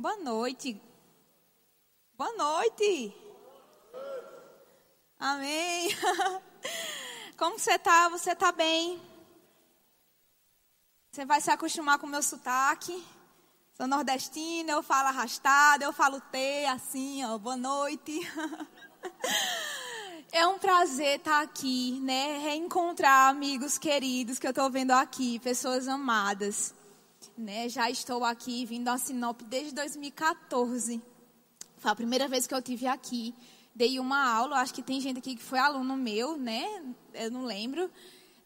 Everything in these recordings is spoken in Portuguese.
Boa noite. Boa noite. Amém. Como você tá? Você tá bem? Você vai se acostumar com o meu sotaque? Sou nordestina, eu falo arrastada, eu falo T, assim, ó, boa noite. É um prazer estar aqui, né? Reencontrar amigos queridos que eu estou vendo aqui, pessoas amadas. Né? Já estou aqui vindo a Sinop desde 2014. Foi a primeira vez que eu tive aqui. Dei uma aula, acho que tem gente aqui que foi aluno meu, né? Eu não lembro.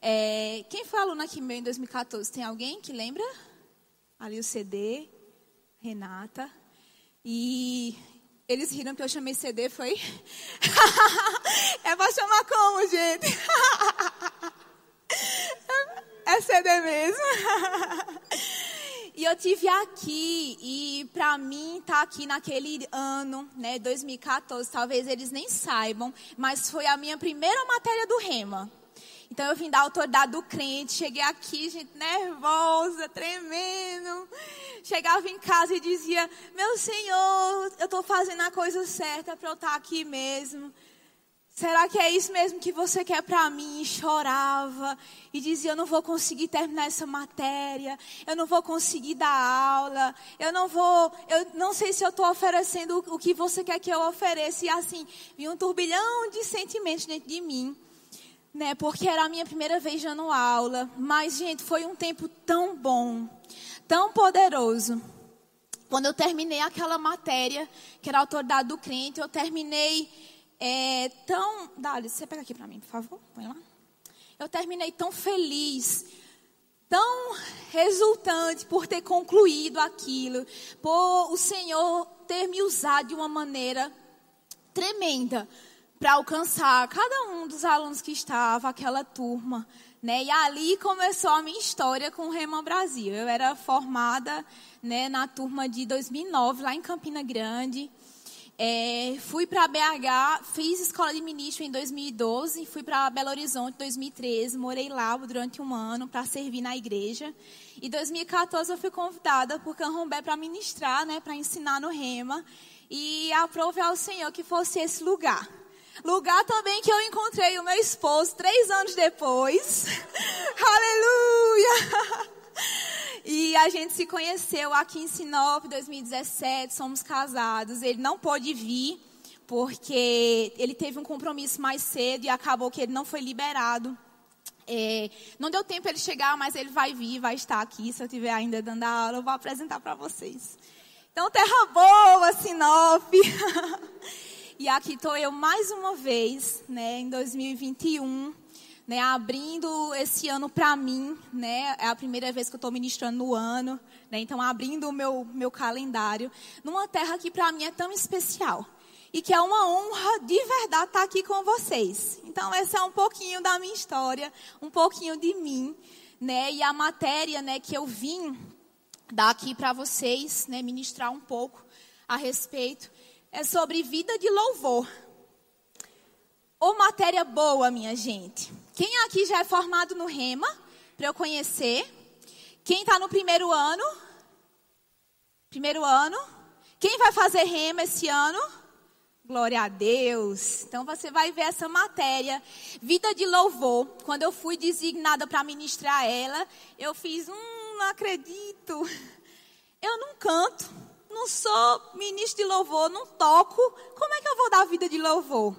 É, quem foi aluno aqui meu em 2014? Tem alguém que lembra? Ali o CD, Renata. E eles riram porque eu chamei CD, foi? é pra chamar como, gente? é CD mesmo. e eu tive aqui, e pra mim tá aqui naquele ano, né, 2014, talvez eles nem saibam, mas foi a minha primeira matéria do Rema. Então eu vim da autoridade do crente, cheguei aqui, gente, nervosa, tremendo. Chegava em casa e dizia: Meu Senhor, eu estou fazendo a coisa certa para eu estar aqui mesmo. Será que é isso mesmo que você quer para mim? E chorava e dizia: Eu não vou conseguir terminar essa matéria, eu não vou conseguir dar aula, eu não vou, eu não sei se eu estou oferecendo o que você quer que eu ofereça. E assim, vi um turbilhão de sentimentos dentro de mim né? Porque era a minha primeira vez dando aula. Mas, gente, foi um tempo tão bom, tão poderoso. Quando eu terminei aquela matéria, que era a autoridade do crente, eu terminei é, tão. Dali, você pega aqui para mim, por favor. Põe lá. Eu terminei tão feliz, tão resultante por ter concluído aquilo, por o Senhor ter me usado de uma maneira tremenda para alcançar cada um dos alunos que estava, aquela turma. Né? E ali começou a minha história com o Rema Brasil. Eu era formada né, na turma de 2009, lá em Campina Grande. É, fui para BH, fiz escola de ministro em 2012, fui para Belo Horizonte em 2013, morei lá durante um ano para servir na igreja. Em 2014 eu fui convidada por Canrombé para ministrar, né, para ensinar no Rema. E aprove ao Senhor que fosse esse lugar. Lugar também que eu encontrei o meu esposo três anos depois. Aleluia! E a gente se conheceu aqui em Sinop, 2017, somos casados. Ele não pôde vir porque ele teve um compromisso mais cedo e acabou que ele não foi liberado. É, não deu tempo ele chegar, mas ele vai vir, vai estar aqui. Se eu estiver ainda dando a aula, eu vou apresentar para vocês. Então, terra boa, Sinop. E aqui estou eu mais uma vez, né, em 2021, né, abrindo esse ano para mim, né, é a primeira vez que eu estou ministrando no ano, né, então abrindo o meu, meu calendário, numa terra que para mim é tão especial. E que é uma honra de verdade estar tá aqui com vocês. Então, esse é um pouquinho da minha história, um pouquinho de mim, né, e a matéria, né, que eu vim dar aqui para vocês, né, ministrar um pouco a respeito é sobre vida de louvor. Ou matéria boa, minha gente. Quem aqui já é formado no Rema, para eu conhecer? Quem está no primeiro ano? Primeiro ano? Quem vai fazer Rema esse ano? Glória a Deus. Então você vai ver essa matéria, vida de louvor. Quando eu fui designada para ministrar ela, eu fiz, hum, não acredito. Eu não canto não sou ministro de louvor, não toco, como é que eu vou dar vida de louvor?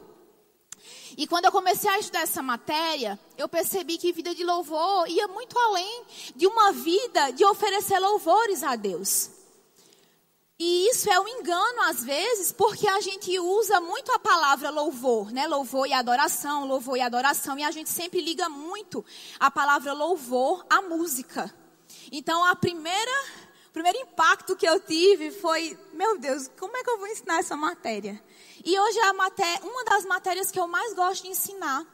E quando eu comecei a estudar essa matéria, eu percebi que vida de louvor ia muito além de uma vida de oferecer louvores a Deus. E isso é um engano às vezes, porque a gente usa muito a palavra louvor, né? Louvor e adoração, louvor e adoração, e a gente sempre liga muito a palavra louvor à música. Então, a primeira primeiro impacto que eu tive foi, meu Deus, como é que eu vou ensinar essa matéria? E hoje é uma das matérias que eu mais gosto de ensinar.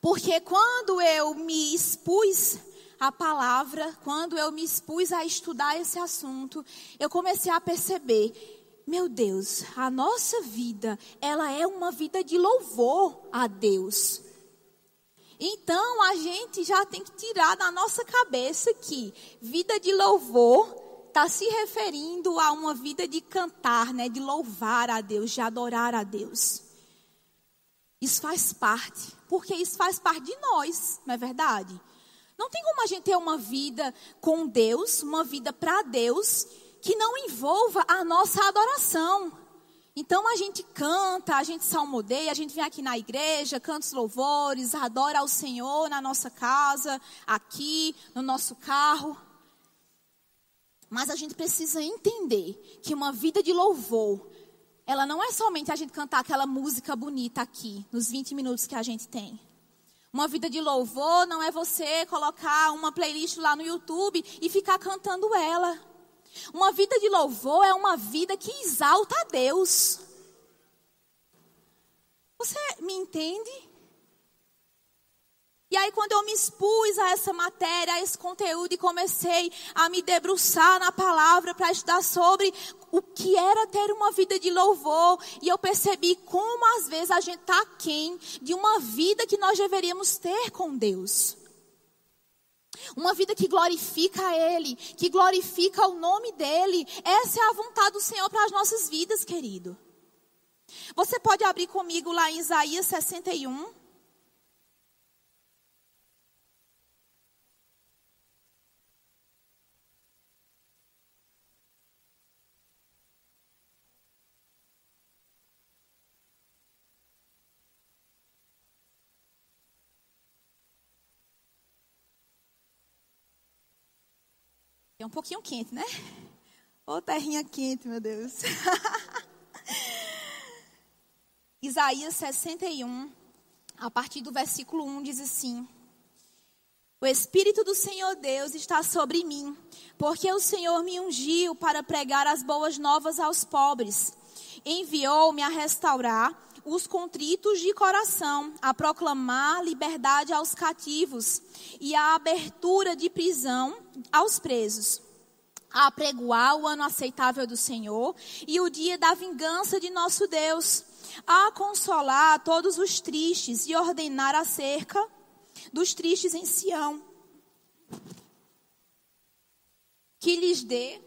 Porque quando eu me expus à palavra, quando eu me expus a estudar esse assunto, eu comecei a perceber, meu Deus, a nossa vida, ela é uma vida de louvor a Deus. Então a gente já tem que tirar da nossa cabeça que vida de louvor está se referindo a uma vida de cantar, né, de louvar a Deus, de adorar a Deus. Isso faz parte, porque isso faz parte de nós, não é verdade? Não tem como a gente ter uma vida com Deus, uma vida para Deus, que não envolva a nossa adoração. Então a gente canta, a gente salmodeia, a gente vem aqui na igreja, canta os louvores, adora ao Senhor na nossa casa, aqui, no nosso carro. Mas a gente precisa entender que uma vida de louvor, ela não é somente a gente cantar aquela música bonita aqui, nos 20 minutos que a gente tem. Uma vida de louvor não é você colocar uma playlist lá no YouTube e ficar cantando ela. Uma vida de louvor é uma vida que exalta a Deus. Você me entende? E aí, quando eu me expus a essa matéria, a esse conteúdo, e comecei a me debruçar na palavra para estudar sobre o que era ter uma vida de louvor, e eu percebi como às vezes a gente está aquém de uma vida que nós deveríamos ter com Deus. Uma vida que glorifica a Ele, que glorifica o nome dEle. Essa é a vontade do Senhor para as nossas vidas, querido. Você pode abrir comigo lá em Isaías 61. Um pouquinho quente, né? Ô terrinha quente, meu Deus. Isaías 61, a partir do versículo 1, diz assim: O Espírito do Senhor Deus está sobre mim, porque o Senhor me ungiu para pregar as boas novas aos pobres. Enviou-me a restaurar os contritos de coração, a proclamar liberdade aos cativos e a abertura de prisão aos presos, a apregoar o ano aceitável do Senhor e o dia da vingança de nosso Deus, a consolar todos os tristes e ordenar acerca dos tristes em Sião, que lhes dê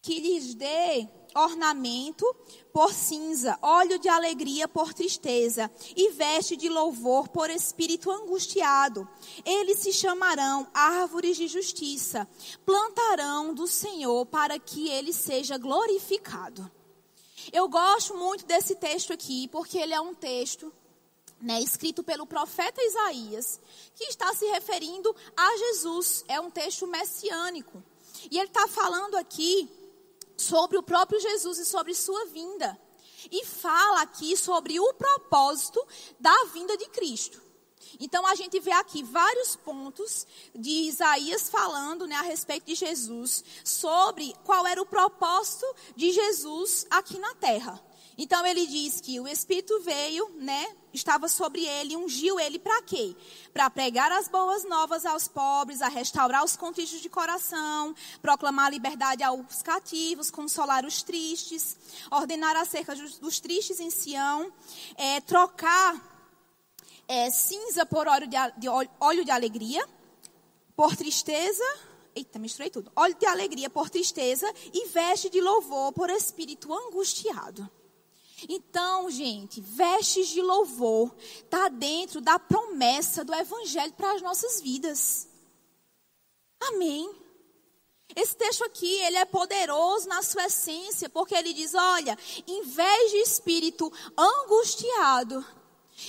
que lhes dê ornamento por cinza, óleo de alegria por tristeza, e veste de louvor por espírito angustiado. Eles se chamarão árvores de justiça, plantarão do Senhor para que ele seja glorificado. Eu gosto muito desse texto aqui, porque ele é um texto né, escrito pelo profeta Isaías, que está se referindo a Jesus. É um texto messiânico. E ele está falando aqui sobre o próprio Jesus e sobre sua vinda. E fala aqui sobre o propósito da vinda de Cristo. Então a gente vê aqui vários pontos de Isaías falando né, a respeito de Jesus, sobre qual era o propósito de Jesus aqui na terra. Então ele diz que o Espírito veio, né, estava sobre ele, ungiu ele para quê? Para pregar as boas novas aos pobres, a restaurar os contritos de coração, proclamar a liberdade aos cativos, consolar os tristes, ordenar acerca dos tristes em Sião, é, trocar é, cinza por óleo de, de, óleo de alegria, por tristeza, eita, misturei tudo, óleo de alegria por tristeza e veste de louvor por espírito angustiado. Então, gente, vestes de louvor está dentro da promessa do Evangelho para as nossas vidas. Amém. Esse texto aqui, ele é poderoso na sua essência, porque ele diz: olha, em vez de espírito angustiado,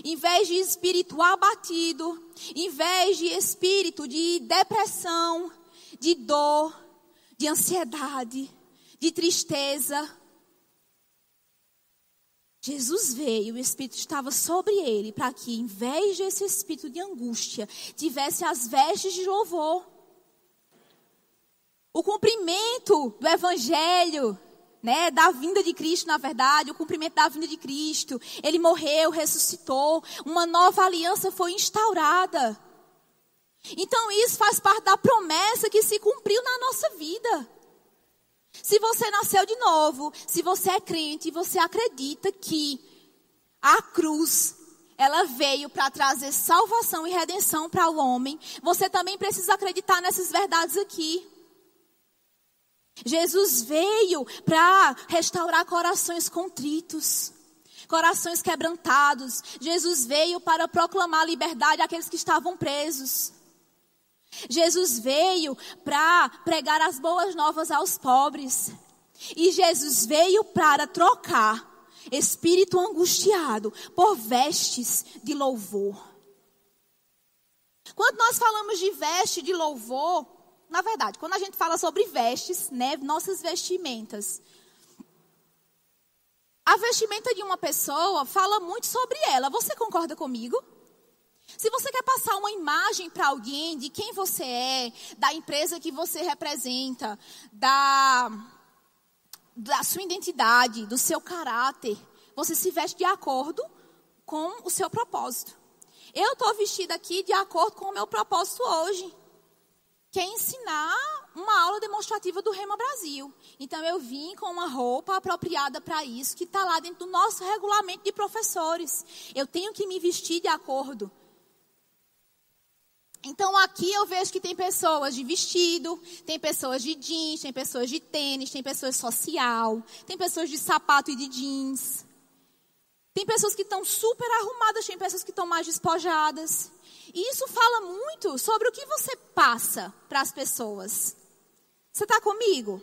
em vez de espírito abatido, em vez de espírito de depressão, de dor, de ansiedade, de tristeza, Jesus veio, o Espírito estava sobre ele, para que, em vez desse espírito de angústia, tivesse as vestes de louvor. O cumprimento do Evangelho, né, da vinda de Cristo, na verdade, o cumprimento da vinda de Cristo. Ele morreu, ressuscitou, uma nova aliança foi instaurada. Então, isso faz parte da promessa que se cumpriu na nossa vida. Se você nasceu de novo, se você é crente e você acredita que a cruz ela veio para trazer salvação e redenção para o homem, você também precisa acreditar nessas verdades aqui. Jesus veio para restaurar corações contritos, corações quebrantados. Jesus veio para proclamar liberdade àqueles que estavam presos. Jesus veio para pregar as boas novas aos pobres. E Jesus veio para trocar espírito angustiado por vestes de louvor. Quando nós falamos de veste de louvor, na verdade, quando a gente fala sobre vestes, né, nossas vestimentas, a vestimenta de uma pessoa fala muito sobre ela. Você concorda comigo? Se você quer passar uma imagem para alguém de quem você é, da empresa que você representa, da, da sua identidade, do seu caráter, você se veste de acordo com o seu propósito. Eu estou vestida aqui de acordo com o meu propósito hoje, que é ensinar uma aula demonstrativa do Rema Brasil. Então eu vim com uma roupa apropriada para isso, que está lá dentro do nosso regulamento de professores. Eu tenho que me vestir de acordo. Então aqui eu vejo que tem pessoas de vestido, tem pessoas de jeans, tem pessoas de tênis, tem pessoas social, tem pessoas de sapato e de jeans. Tem pessoas que estão super arrumadas, tem pessoas que estão mais despojadas. E isso fala muito sobre o que você passa para as pessoas. Você está comigo?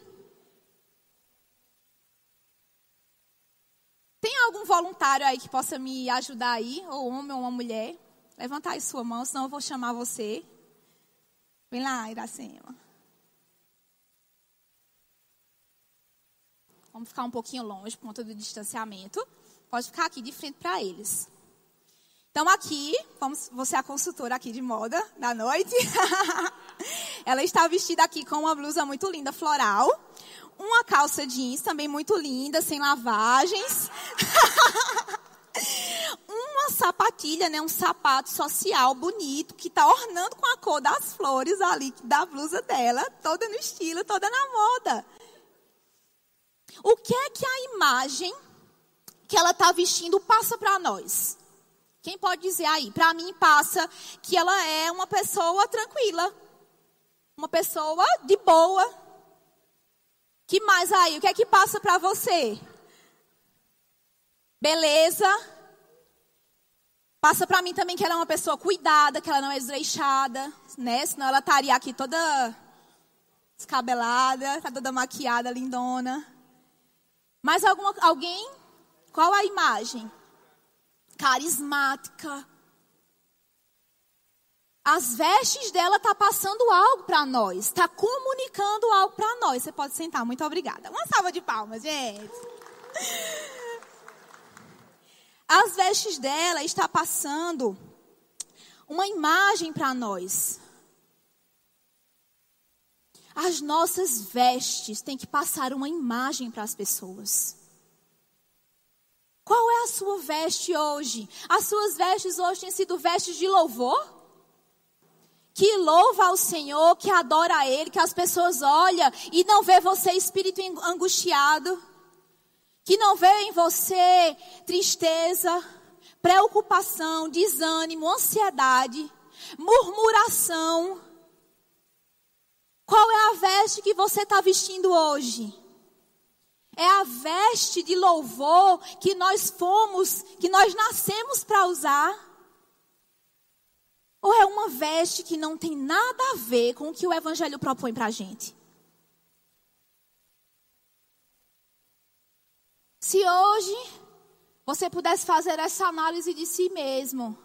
Tem algum voluntário aí que possa me ajudar aí? Ou homem ou uma mulher? Levanta aí sua mão, senão eu vou chamar você. Vem lá, Iracema. Vamos ficar um pouquinho longe por conta do distanciamento. Pode ficar aqui de frente para eles. Então aqui, vamos, você é a consultora aqui de moda da noite. Ela está vestida aqui com uma blusa muito linda, floral. Uma calça jeans também muito linda, sem lavagens. uma sapatilha, né, um sapato social bonito que está ornando com a cor das flores ali da blusa dela, toda no estilo, toda na moda. O que é que a imagem que ela está vestindo passa para nós? Quem pode dizer aí? Para mim passa que ela é uma pessoa tranquila, uma pessoa de boa. Que mais aí? O que é que passa para você? Beleza. Passa para mim também que ela é uma pessoa cuidada, que ela não é desleixada, né? Senão ela estaria aqui toda descabelada, tá toda maquiada, lindona. Mais alguma, alguém qual a imagem? Carismática. As vestes dela tá passando algo para nós, está comunicando algo para nós. Você pode sentar, muito obrigada. Uma salva de palmas, gente. As vestes dela está passando uma imagem para nós. As nossas vestes têm que passar uma imagem para as pessoas. Qual é a sua veste hoje? As suas vestes hoje têm sido vestes de louvor? Que louva ao Senhor, que adora a Ele, que as pessoas olham e não vê você espírito angustiado, que não vê em você tristeza, preocupação, desânimo, ansiedade, murmuração. Qual é a veste que você está vestindo hoje? É a veste de louvor que nós fomos, que nós nascemos para usar? Ou é uma veste que não tem nada a ver com o que o Evangelho propõe para a gente? Se hoje você pudesse fazer essa análise de si mesmo,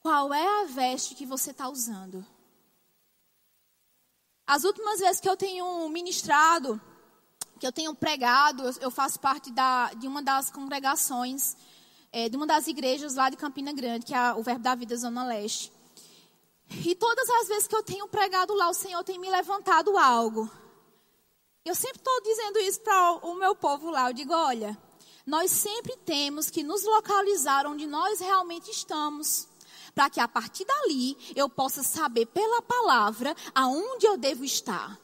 qual é a veste que você está usando? As últimas vezes que eu tenho ministrado, que eu tenho pregado, eu faço parte da, de uma das congregações, é, de uma das igrejas lá de Campina Grande, que é o Verbo da Vida Zona Leste. E todas as vezes que eu tenho pregado lá, o Senhor tem me levantado algo. Eu sempre estou dizendo isso para o meu povo lá. Eu digo: olha, nós sempre temos que nos localizar onde nós realmente estamos. Para que a partir dali eu possa saber pela palavra aonde eu devo estar.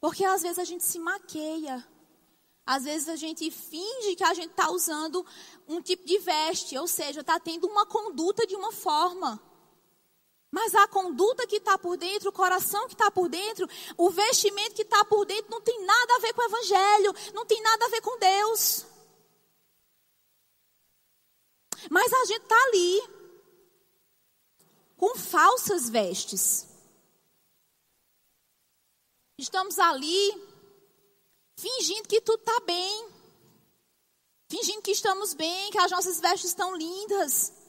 Porque às vezes a gente se maqueia. Às vezes a gente finge que a gente está usando um tipo de veste, ou seja, está tendo uma conduta de uma forma. Mas a conduta que está por dentro, o coração que está por dentro, o vestimento que está por dentro, não tem nada a ver com o Evangelho, não tem nada a ver com Deus. Mas a gente está ali, com falsas vestes. Estamos ali, fingindo que tudo está bem, fingindo que estamos bem, que as nossas vestes estão lindas.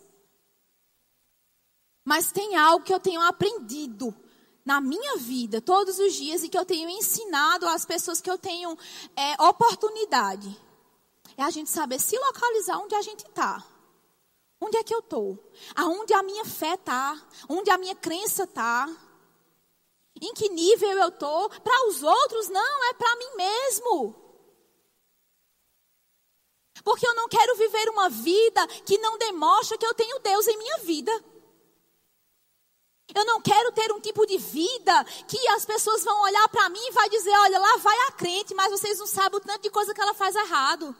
Mas tem algo que eu tenho aprendido na minha vida todos os dias e que eu tenho ensinado às pessoas que eu tenho é, oportunidade. É a gente saber se localizar onde a gente está. Onde é que eu estou? Aonde a minha fé está? Onde a minha crença está? Em que nível eu estou? Para os outros, não, é para mim mesmo. Porque eu não quero viver uma vida que não demonstra que eu tenho Deus em minha vida. Eu não quero ter um tipo de vida que as pessoas vão olhar para mim e vai dizer, olha, lá vai a crente, mas vocês não sabem o tanto de coisa que ela faz errado.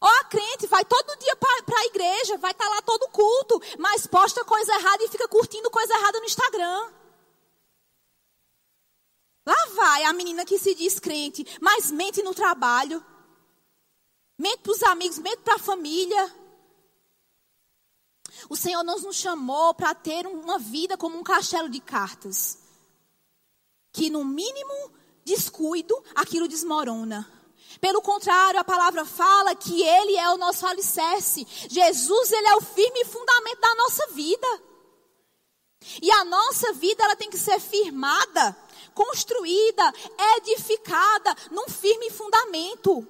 Ou a crente vai todo dia para a igreja, vai estar tá lá todo culto, mas posta coisa errada e fica curtindo coisa errada no Instagram. Lá vai a menina que se diz crente, mas mente no trabalho. Mente para os amigos, mente para a família. O Senhor nos chamou para ter uma vida como um castelo de cartas. Que no mínimo descuido, aquilo desmorona. Pelo contrário, a palavra fala que Ele é o nosso alicerce. Jesus, Ele é o firme fundamento da nossa vida. E a nossa vida, ela tem que ser firmada, construída, edificada num firme fundamento.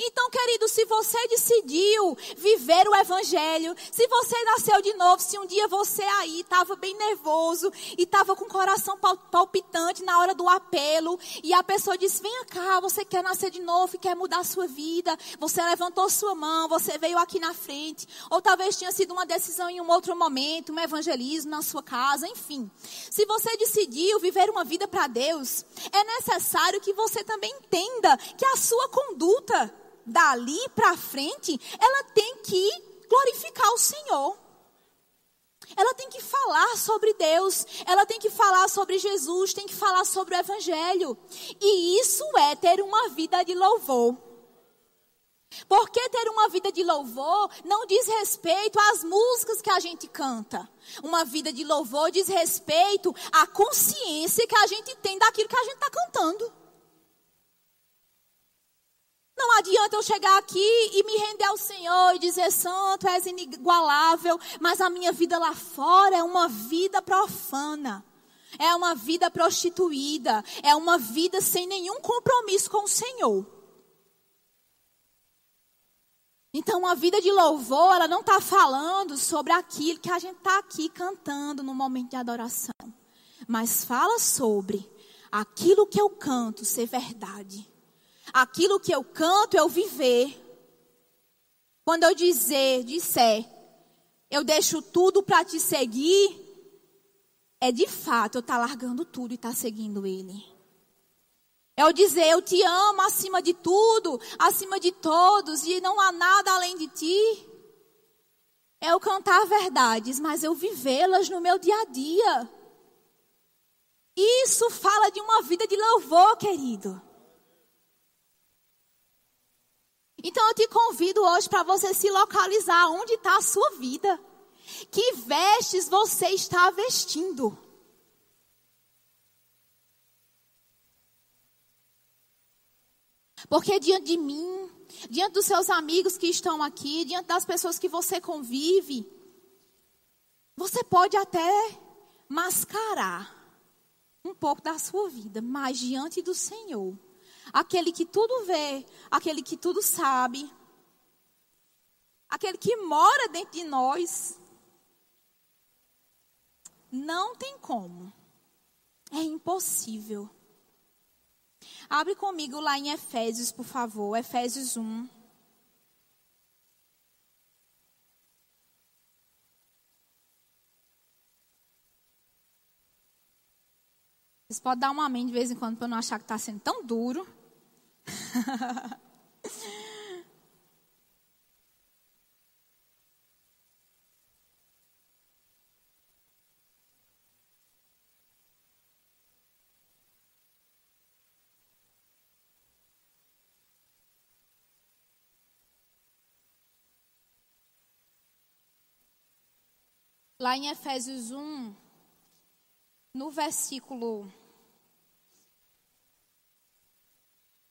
Então, querido, se você decidiu viver o Evangelho, se você nasceu de novo, se um dia você aí estava bem nervoso e estava com o coração palpitante na hora do apelo, e a pessoa disse: Venha cá, você quer nascer de novo e quer mudar a sua vida, você levantou sua mão, você veio aqui na frente, ou talvez tinha sido uma decisão em um outro momento, um evangelismo na sua casa, enfim. Se você decidiu viver uma vida para Deus, é necessário que você também entenda que a sua conduta, dali para frente, ela tem que glorificar o Senhor. Ela tem que falar sobre Deus, ela tem que falar sobre Jesus, tem que falar sobre o Evangelho. E isso é ter uma vida de louvor. Porque ter uma vida de louvor não diz respeito às músicas que a gente canta. Uma vida de louvor diz respeito à consciência que a gente tem daquilo que a gente está cantando. Não adianta eu chegar aqui e me render ao Senhor e dizer, Santo, és inigualável, mas a minha vida lá fora é uma vida profana. É uma vida prostituída. É uma vida sem nenhum compromisso com o Senhor. Então, a vida de louvor, ela não está falando sobre aquilo que a gente está aqui cantando no momento de adoração. Mas fala sobre aquilo que eu canto ser verdade aquilo que eu canto, eu viver. Quando eu dizer, disser, eu deixo tudo para te seguir, é de fato eu estar tá largando tudo e estar tá seguindo Ele. É eu dizer, eu te amo acima de tudo, acima de todos, e não há nada além de ti. É eu cantar verdades, mas eu vivê-las no meu dia a dia. Isso fala de uma vida de louvor, querido. Então eu te convido hoje para você se localizar onde está a sua vida. Que vestes você está vestindo? Porque diante de mim, diante dos seus amigos que estão aqui, diante das pessoas que você convive, você pode até mascarar um pouco da sua vida, mas diante do Senhor, aquele que tudo vê, aquele que tudo sabe, aquele que mora dentro de nós. Não tem como. É impossível. Abre comigo lá em Efésios, por favor, Efésios 1. Vocês podem dar um amém de vez em quando para não achar que está sendo tão duro. Lá em Efésios 1, no versículo.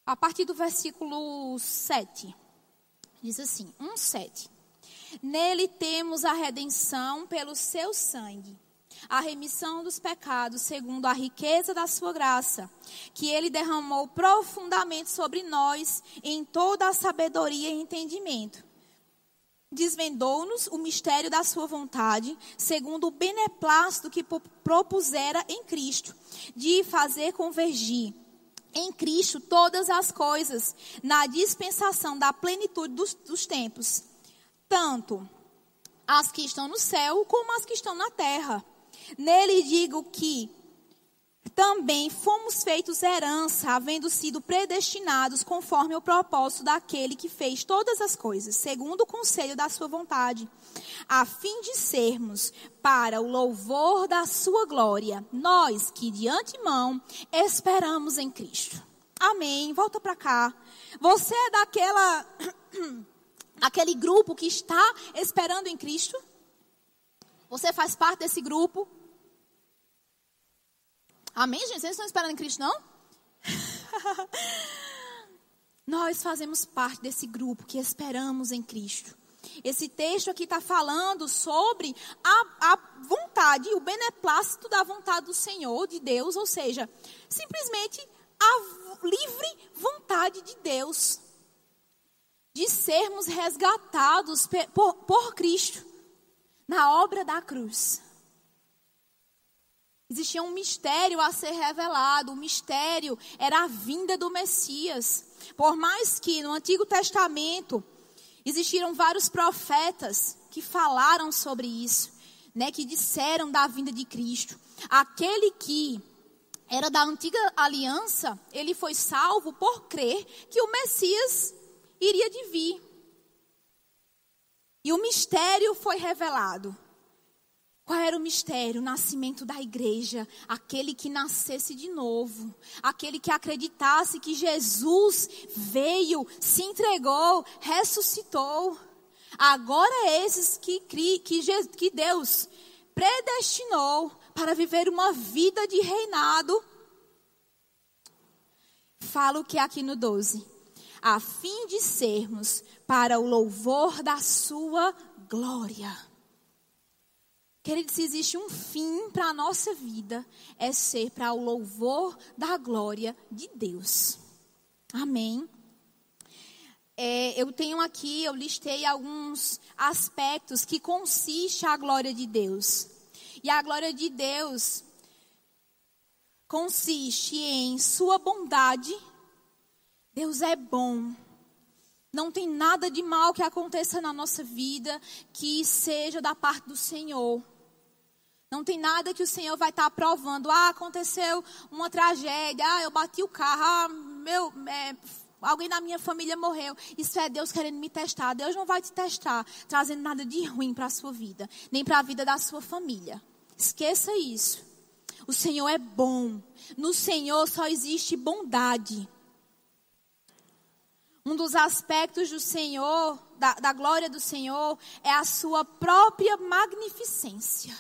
A partir do versículo 7, diz assim: 1, 7. Nele temos a redenção pelo seu sangue, a remissão dos pecados, segundo a riqueza da sua graça, que ele derramou profundamente sobre nós em toda a sabedoria e entendimento desvendou-nos o mistério da sua vontade, segundo o beneplácito que propusera em Cristo, de fazer convergir em Cristo todas as coisas, na dispensação da plenitude dos, dos tempos, tanto as que estão no céu como as que estão na terra. Nele digo que também fomos feitos herança, havendo sido predestinados conforme o propósito daquele que fez todas as coisas, segundo o conselho da sua vontade, a fim de sermos para o louvor da sua glória, nós que de antemão esperamos em Cristo. Amém. Volta para cá. Você é daquela aquele grupo que está esperando em Cristo? Você faz parte desse grupo? Amém, gente? Vocês estão esperando em Cristo, não? Nós fazemos parte desse grupo que esperamos em Cristo. Esse texto aqui está falando sobre a, a, vontade, o beneplácito da vontade do Senhor, de Deus, ou seja, simplesmente a livre vontade de Deus de sermos resgatados por, por Cristo na obra da cruz. Existia um mistério a ser revelado. O mistério era a vinda do Messias. Por mais que no Antigo Testamento existiram vários profetas que falaram sobre isso, né, que disseram da vinda de Cristo. Aquele que era da antiga aliança, ele foi salvo por crer que o Messias iria de vir. E o mistério foi revelado. Qual era o mistério? O nascimento da igreja. Aquele que nascesse de novo. Aquele que acreditasse que Jesus veio, se entregou, ressuscitou. Agora é esses que, que, Deus predestinou para viver uma vida de reinado. Falo que é aqui no 12. A fim de sermos para o louvor da sua glória. Querido, se existe um fim para a nossa vida, é ser para o louvor da glória de Deus. Amém. É, eu tenho aqui, eu listei alguns aspectos que consiste a glória de Deus. E a glória de Deus consiste em sua bondade. Deus é bom. Não tem nada de mal que aconteça na nossa vida que seja da parte do Senhor. Não tem nada que o Senhor vai estar provando. Ah, aconteceu uma tragédia. Ah, eu bati o carro. Ah, meu, é, alguém da minha família morreu. Isso é Deus querendo me testar. Deus não vai te testar, trazendo nada de ruim para a sua vida, nem para a vida da sua família. Esqueça isso. O Senhor é bom. No Senhor só existe bondade. Um dos aspectos do Senhor, da, da glória do Senhor, é a sua própria magnificência.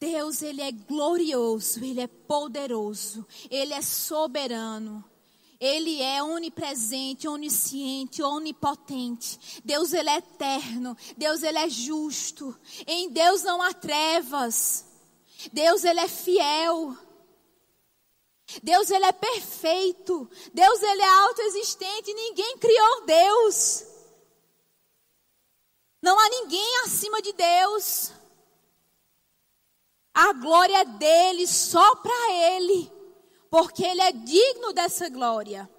Deus, ele é glorioso, ele é poderoso, ele é soberano. Ele é onipresente, onisciente, onipotente. Deus ele é eterno. Deus ele é justo. Em Deus não há trevas. Deus ele é fiel. Deus ele é perfeito. Deus ele é autoexistente. Ninguém criou Deus. Não há ninguém acima de Deus. A glória é dele, só para ele, porque ele é digno dessa glória.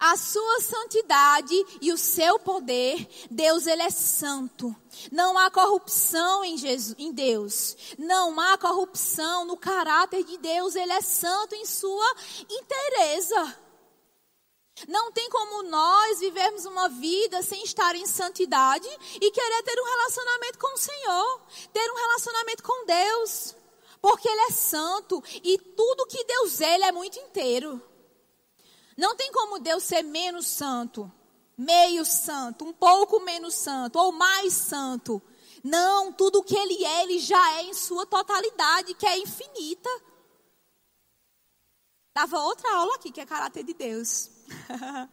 a sua santidade e o seu poder, Deus ele é santo. Não há corrupção em, Jesus, em Deus. Não há corrupção no caráter de Deus. Ele é santo em sua inteireza. Não tem como nós vivermos uma vida sem estar em santidade e querer ter um relacionamento com o Senhor, ter um relacionamento com Deus, porque Ele é santo e tudo que Deus é, Ele é muito inteiro. Não tem como Deus ser menos santo, meio santo, um pouco menos santo ou mais santo. Não, tudo que ele é, ele já é em sua totalidade, que é infinita. Dava outra aula aqui, que é caráter de Deus.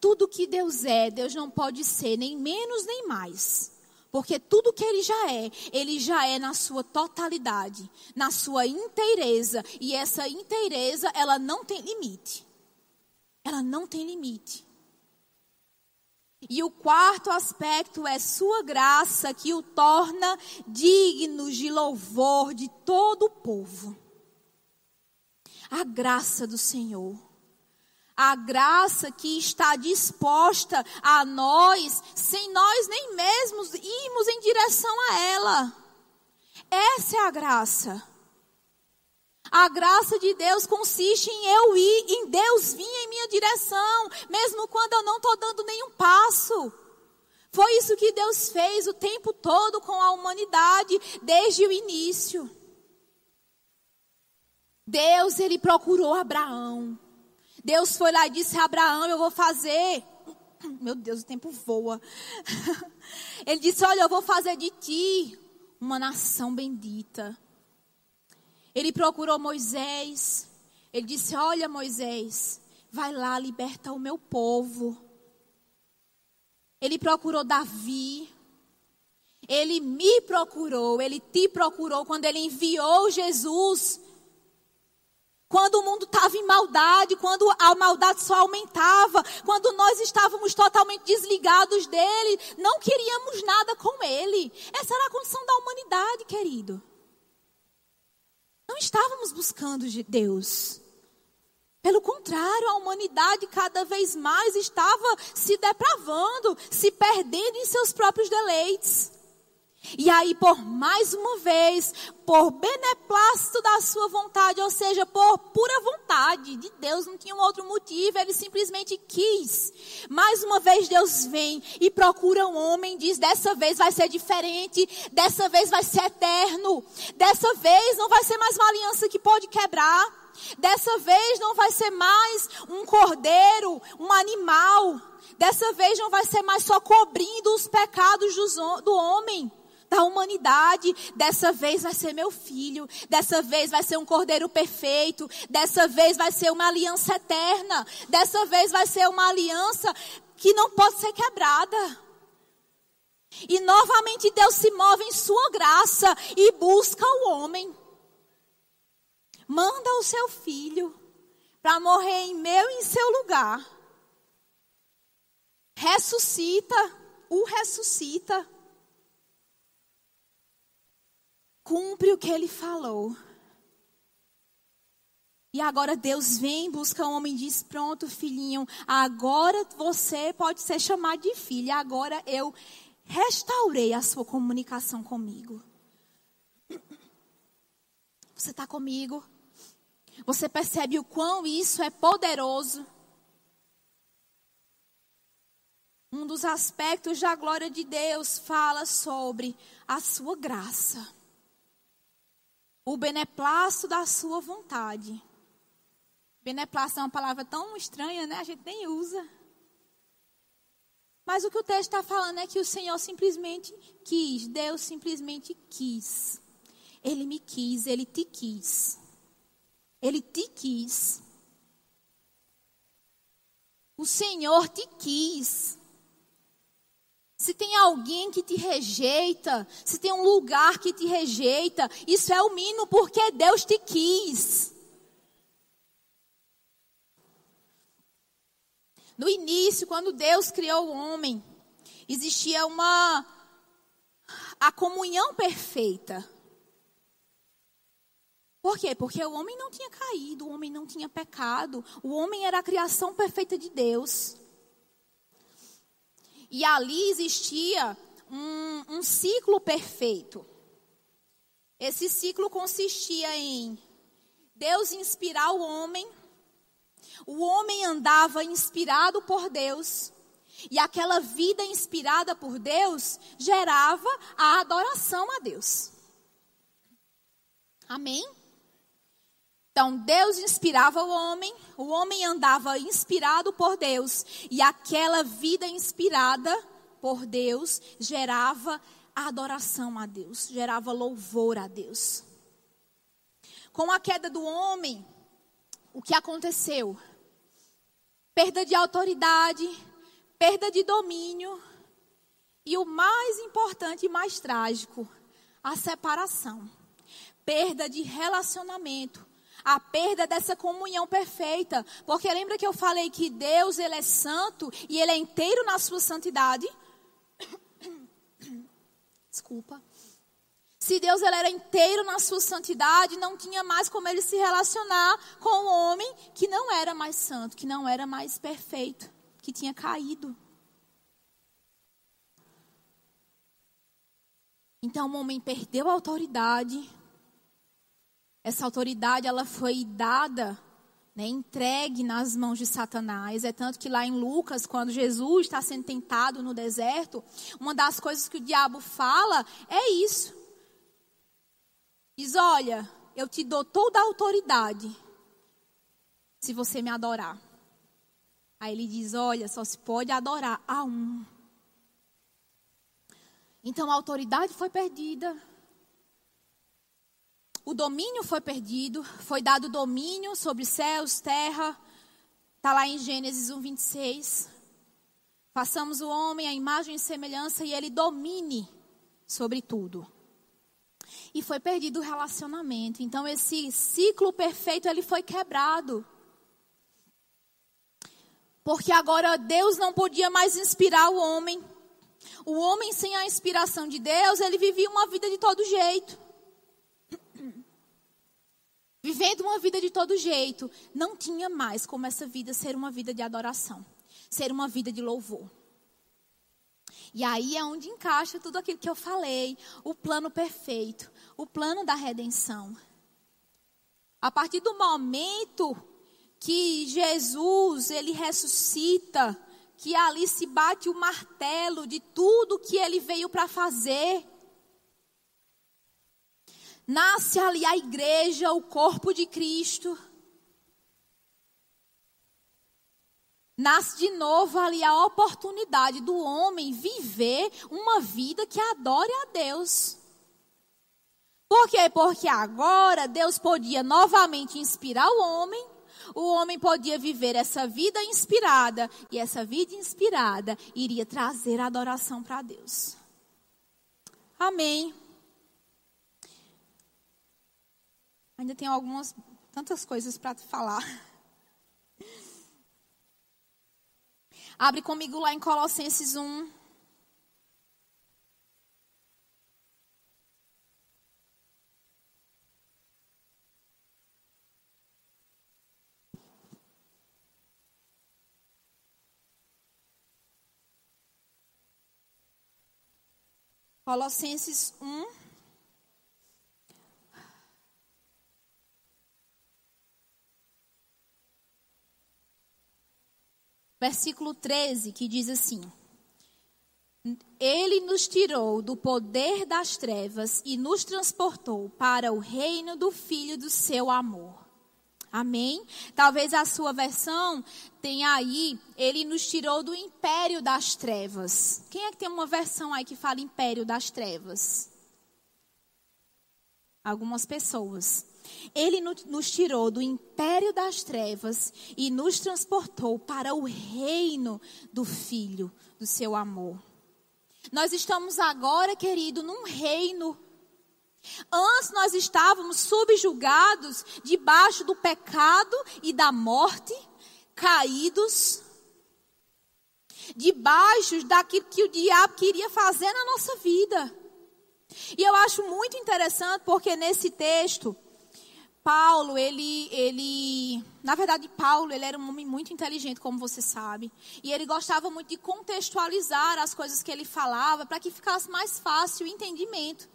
tudo que Deus é, Deus não pode ser nem menos nem mais. Porque tudo que ele já é, ele já é na sua totalidade, na sua inteireza. E essa inteireza, ela não tem limite. Ela não tem limite. E o quarto aspecto é sua graça que o torna digno de louvor de todo o povo. A graça do Senhor a graça que está disposta a nós, sem nós nem mesmos irmos em direção a ela. Essa é a graça. A graça de Deus consiste em eu ir, em Deus vir em minha direção, mesmo quando eu não estou dando nenhum passo. Foi isso que Deus fez o tempo todo com a humanidade, desde o início. Deus, ele procurou Abraão. Deus foi lá e disse Abraão: Eu vou fazer. Meu Deus, o tempo voa. Ele disse: Olha, eu vou fazer de ti uma nação bendita. Ele procurou Moisés. Ele disse: Olha, Moisés, vai lá, liberta o meu povo. Ele procurou Davi. Ele me procurou, ele te procurou quando ele enviou Jesus quando o mundo estava em maldade, quando a maldade só aumentava, quando nós estávamos totalmente desligados dele, não queríamos nada com ele. Essa era a condição da humanidade, querido. Não estávamos buscando de Deus. Pelo contrário, a humanidade cada vez mais estava se depravando, se perdendo em seus próprios deleites. E aí, por mais uma vez, por beneplácito da sua vontade, ou seja, por pura vontade de Deus, não tinha um outro motivo, ele simplesmente quis. Mais uma vez, Deus vem e procura um homem, diz: dessa vez vai ser diferente, dessa vez vai ser eterno, dessa vez não vai ser mais uma aliança que pode quebrar. Dessa vez não vai ser mais um cordeiro, um animal. Dessa vez não vai ser mais só cobrindo os pecados do homem da humanidade. Dessa vez vai ser meu filho. Dessa vez vai ser um cordeiro perfeito. Dessa vez vai ser uma aliança eterna. Dessa vez vai ser uma aliança que não pode ser quebrada. E novamente Deus se move em sua graça e busca o homem. Manda o seu filho para morrer em meu e em seu lugar. Ressuscita, o ressuscita cumpre o que ele falou. E agora Deus vem, busca o homem e diz: Pronto, filhinho, agora você pode ser chamado de filho. Agora eu restaurei a sua comunicação comigo. Você está comigo? Você percebe o quão isso é poderoso? Um dos aspectos da glória de Deus fala sobre a sua graça o beneplácito da sua vontade. Beneplácito é uma palavra tão estranha, né? A gente nem usa. Mas o que o texto está falando é que o Senhor simplesmente quis, Deus simplesmente quis. Ele me quis, ele te quis. Ele te quis. O Senhor te quis. Se tem alguém que te rejeita, se tem um lugar que te rejeita, isso é o mínimo porque Deus te quis. No início, quando Deus criou o homem, existia uma a comunhão perfeita. Por quê? Porque o homem não tinha caído, o homem não tinha pecado, o homem era a criação perfeita de Deus. E ali existia um, um ciclo perfeito. Esse ciclo consistia em Deus inspirar o homem, o homem andava inspirado por Deus, e aquela vida inspirada por Deus gerava a adoração a Deus. Amém? Então, Deus inspirava o homem, o homem andava inspirado por Deus, e aquela vida inspirada por Deus gerava adoração a Deus, gerava louvor a Deus. Com a queda do homem, o que aconteceu? Perda de autoridade, perda de domínio e o mais importante e mais trágico, a separação. Perda de relacionamento, a perda dessa comunhão perfeita. Porque lembra que eu falei que Deus, ele é santo e ele é inteiro na sua santidade? Desculpa. Se Deus ele era inteiro na sua santidade, não tinha mais como ele se relacionar com o homem que não era mais santo, que não era mais perfeito, que tinha caído. Então o homem perdeu a autoridade, essa autoridade ela foi dada, né, entregue nas mãos de Satanás. É tanto que lá em Lucas, quando Jesus está sendo tentado no deserto, uma das coisas que o diabo fala é isso. Diz: Olha, eu te dou toda a autoridade se você me adorar. Aí ele diz: Olha, só se pode adorar a um. Então a autoridade foi perdida, o domínio foi perdido, foi dado domínio sobre céus, terra. Está lá em Gênesis 1, 26. Façamos o homem a imagem e semelhança e ele domine sobre tudo. E foi perdido o relacionamento. Então esse ciclo perfeito ele foi quebrado. Porque agora Deus não podia mais inspirar o homem. O homem sem a inspiração de Deus, ele vivia uma vida de todo jeito vivendo uma vida de todo jeito, não tinha mais como essa vida ser uma vida de adoração, ser uma vida de louvor. E aí é onde encaixa tudo aquilo que eu falei, o plano perfeito, o plano da redenção. A partir do momento que Jesus, ele ressuscita, que ali se bate o martelo de tudo que ele veio para fazer, Nasce ali a igreja, o corpo de Cristo. Nasce de novo ali a oportunidade do homem viver uma vida que adore a Deus. Por quê? Porque agora Deus podia novamente inspirar o homem, o homem podia viver essa vida inspirada, e essa vida inspirada iria trazer adoração para Deus. Amém. Ainda tem algumas, tantas coisas para falar. Abre comigo lá em Colossenses 1. Colossenses 1. Versículo 13, que diz assim: Ele nos tirou do poder das trevas e nos transportou para o reino do Filho do seu amor. Amém? Talvez a sua versão tenha aí, ele nos tirou do império das trevas. Quem é que tem uma versão aí que fala império das trevas? Algumas pessoas. Ele nos tirou do império das trevas e nos transportou para o reino do Filho, do seu amor. Nós estamos agora, querido, num reino. Antes nós estávamos subjugados debaixo do pecado e da morte, caídos, debaixo daquilo que o diabo queria fazer na nossa vida. E eu acho muito interessante porque nesse texto, Paulo, ele, ele, na verdade, Paulo, ele era um homem muito inteligente, como você sabe, e ele gostava muito de contextualizar as coisas que ele falava para que ficasse mais fácil o entendimento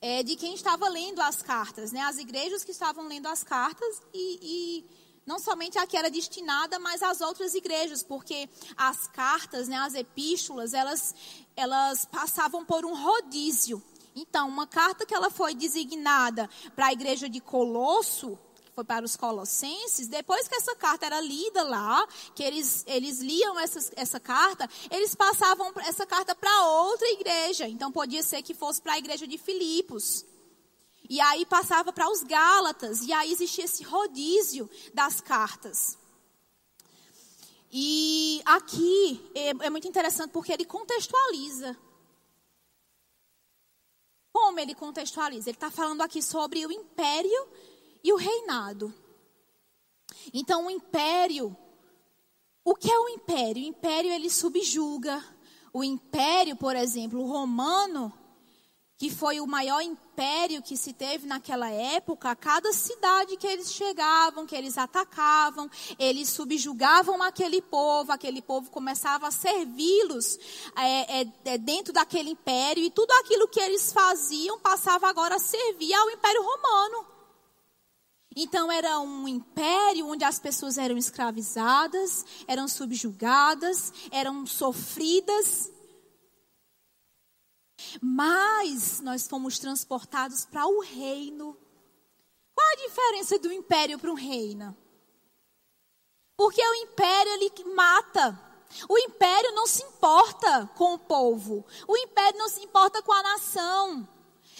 é, de quem estava lendo as cartas, né? As igrejas que estavam lendo as cartas e, e não somente a que era destinada, mas as outras igrejas, porque as cartas, né, as epístolas, elas, elas passavam por um rodízio. Então, uma carta que ela foi designada para a igreja de Colosso, que foi para os colossenses, depois que essa carta era lida lá, que eles, eles liam essa, essa carta, eles passavam essa carta para outra igreja. Então, podia ser que fosse para a igreja de Filipos. E aí passava para os Gálatas, e aí existia esse rodízio das cartas. E aqui é, é muito interessante porque ele contextualiza como ele contextualiza? Ele está falando aqui sobre o império e o reinado. Então, o império, o que é o império? O império ele subjuga. O império, por exemplo, o romano, que foi o maior império que se teve naquela época, cada cidade que eles chegavam, que eles atacavam, eles subjugavam aquele povo, aquele povo começava a servi-los é, é, é, dentro daquele império, e tudo aquilo que eles faziam passava agora a servir ao Império Romano. Então era um império onde as pessoas eram escravizadas, eram subjugadas, eram sofridas. Mas nós fomos transportados para o reino. Qual a diferença do império para um reino? Porque o império ele mata. O império não se importa com o povo. O império não se importa com a nação.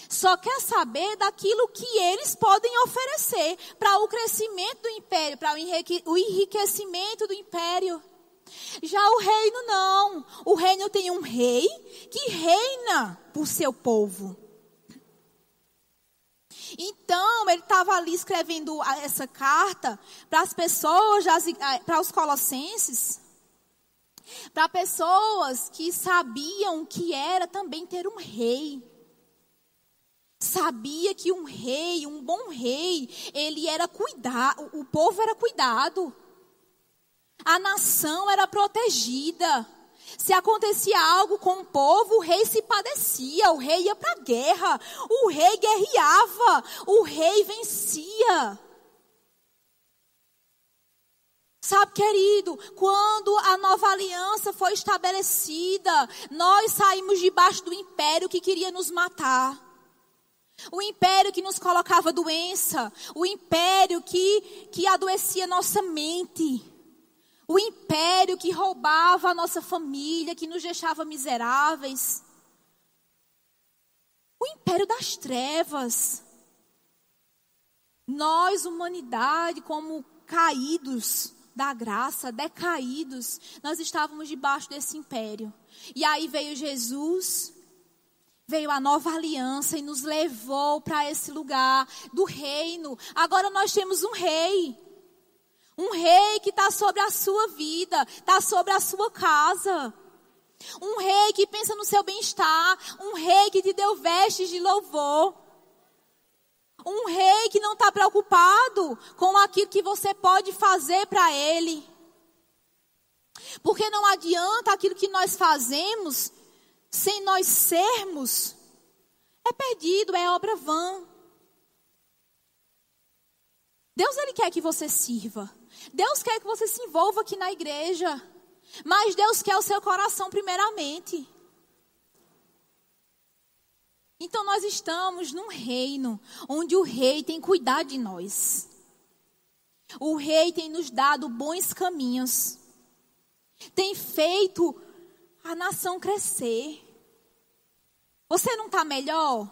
Só quer saber daquilo que eles podem oferecer para o crescimento do império, para o enriquecimento do império. Já o reino não. O reino tem um rei que reina por seu povo. Então, ele estava ali escrevendo essa carta para as pessoas, para os colossenses, para pessoas que sabiam que era também ter um rei. Sabia que um rei, um bom rei, ele era cuidado, o povo era cuidado. A nação era protegida. Se acontecia algo com o povo, o rei se padecia, o rei ia para a guerra, o rei guerreava, o rei vencia. Sabe, querido, quando a nova aliança foi estabelecida, nós saímos debaixo do império que queria nos matar. O império que nos colocava doença, o império que, que adoecia nossa mente. O império que roubava a nossa família, que nos deixava miseráveis. O império das trevas. Nós, humanidade, como caídos da graça, decaídos, nós estávamos debaixo desse império. E aí veio Jesus, veio a nova aliança e nos levou para esse lugar do reino. Agora nós temos um rei. Um rei que está sobre a sua vida, está sobre a sua casa. Um rei que pensa no seu bem-estar. Um rei que te deu vestes de louvor. Um rei que não está preocupado com aquilo que você pode fazer para ele. Porque não adianta aquilo que nós fazemos sem nós sermos. É perdido, é obra vã. Deus ele quer que você sirva. Deus quer que você se envolva aqui na igreja. Mas Deus quer o seu coração primeiramente. Então nós estamos num reino onde o rei tem cuidado de nós. O rei tem nos dado bons caminhos. Tem feito a nação crescer. Você não está melhor?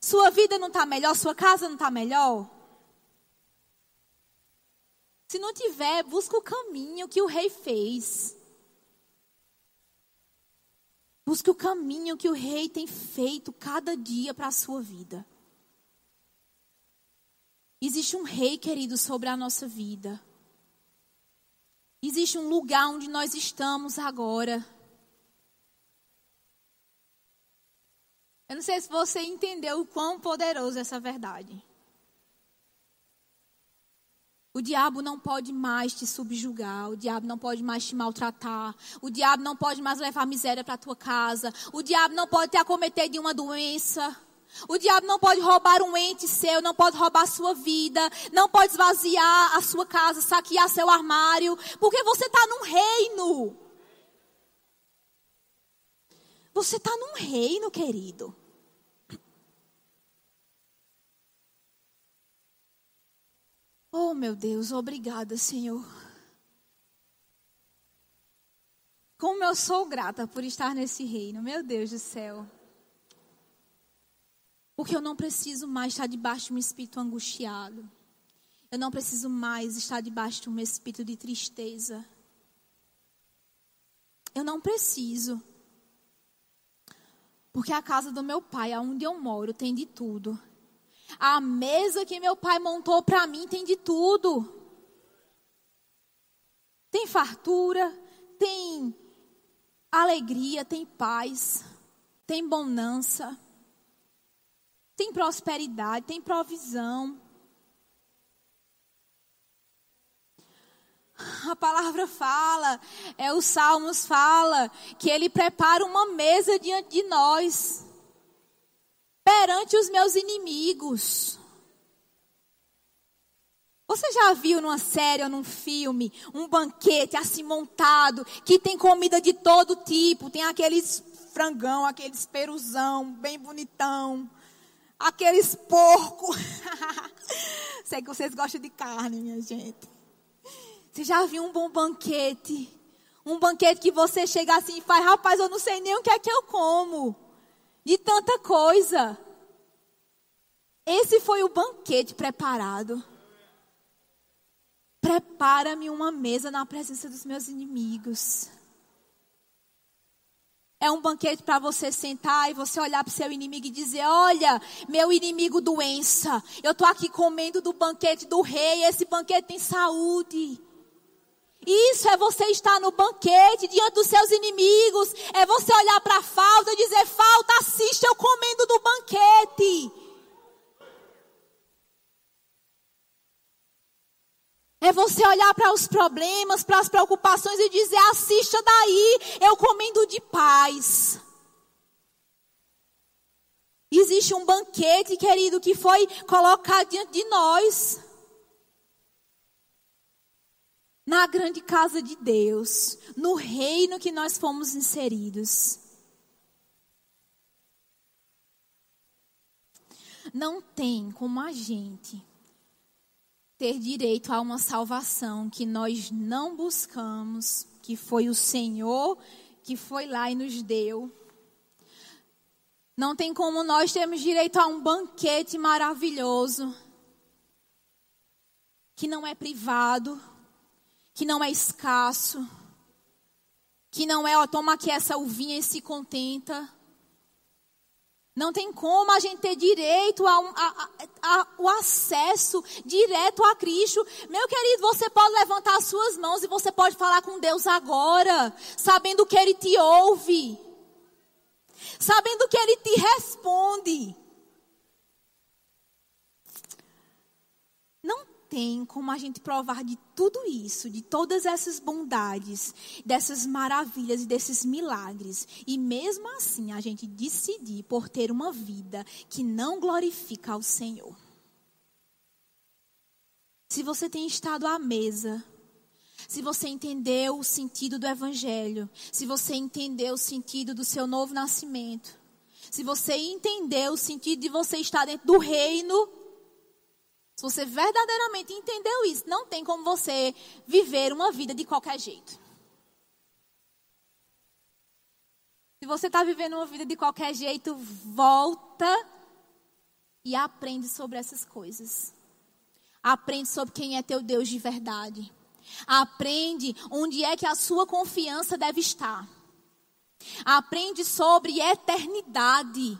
Sua vida não está melhor? Sua casa não está melhor? Se não tiver, busca o caminho que o rei fez. Busque o caminho que o rei tem feito cada dia para a sua vida. Existe um rei, querido, sobre a nossa vida. Existe um lugar onde nós estamos agora. Eu não sei se você entendeu o quão poderoso é essa verdade. O diabo não pode mais te subjugar, o diabo não pode mais te maltratar, o diabo não pode mais levar miséria para tua casa, o diabo não pode te acometer de uma doença. O diabo não pode roubar um ente seu, não pode roubar a sua vida, não pode esvaziar a sua casa, saquear seu armário, porque você está num reino. Você está num reino, querido. Oh, meu Deus, obrigada, Senhor. Como eu sou grata por estar nesse reino, meu Deus do céu. Porque eu não preciso mais estar debaixo de um espírito angustiado. Eu não preciso mais estar debaixo de um espírito de tristeza. Eu não preciso. Porque a casa do meu pai, aonde eu moro, tem de tudo. A mesa que meu pai montou para mim tem de tudo. Tem fartura, tem alegria, tem paz, tem bonança. Tem prosperidade, tem provisão. A palavra fala, é os Salmos fala que ele prepara uma mesa diante de nós, perante os meus inimigos. Você já viu numa série ou num filme um banquete assim montado que tem comida de todo tipo, tem aqueles frangão, aqueles peruzão bem bonitão, aqueles porcos. Sei que vocês gostam de carne, minha gente. Você já viu um bom banquete? Um banquete que você chega assim e faz, rapaz, eu não sei nem o que é que eu como. De tanta coisa. Esse foi o banquete preparado. Prepara-me uma mesa na presença dos meus inimigos. É um banquete para você sentar e você olhar para o seu inimigo e dizer: Olha, meu inimigo doença, eu estou aqui comendo do banquete do rei, esse banquete tem saúde. Isso é você estar no banquete diante dos seus inimigos. É você olhar para a falta e dizer: Falta, assiste eu comendo do banquete. É você olhar para os problemas, para as preocupações e dizer: assista daí, eu comendo de paz. Existe um banquete, querido, que foi colocado diante de nós. Na grande casa de Deus, no reino que nós fomos inseridos. Não tem como a gente ter direito a uma salvação que nós não buscamos, que foi o Senhor que foi lá e nos deu. Não tem como nós termos direito a um banquete maravilhoso, que não é privado, que não é escasso, que não é, ó, toma aqui essa uvinha e se contenta. Não tem como a gente ter direito ao o acesso direto a Cristo. Meu querido, você pode levantar as suas mãos e você pode falar com Deus agora, sabendo que Ele te ouve, sabendo que Ele te responde. Tem como a gente provar de tudo isso, de todas essas bondades, dessas maravilhas e desses milagres, e mesmo assim a gente decidir por ter uma vida que não glorifica ao Senhor. Se você tem estado à mesa, se você entendeu o sentido do Evangelho, se você entendeu o sentido do seu novo nascimento, se você entendeu o sentido de você estar dentro do reino, se você verdadeiramente entendeu isso, não tem como você viver uma vida de qualquer jeito. Se você está vivendo uma vida de qualquer jeito, volta e aprende sobre essas coisas. Aprende sobre quem é teu Deus de verdade. Aprende onde é que a sua confiança deve estar. Aprende sobre eternidade.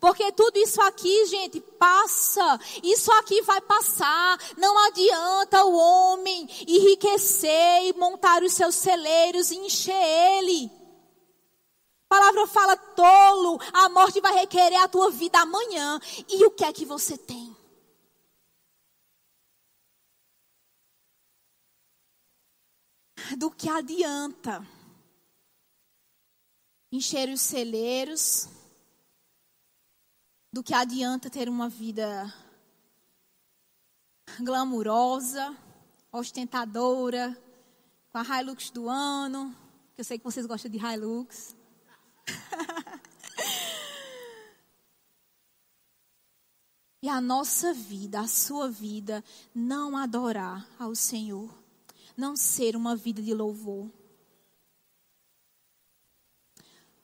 Porque tudo isso aqui, gente, passa. Isso aqui vai passar. Não adianta o homem enriquecer e montar os seus celeiros e encher ele. A palavra fala tolo, a morte vai requerer a tua vida amanhã. E o que é que você tem? Do que adianta encher os celeiros? Do que adianta ter uma vida glamurosa, ostentadora, com a Hilux do ano, que eu sei que vocês gostam de Hilux. e a nossa vida, a sua vida, não adorar ao Senhor, não ser uma vida de louvor.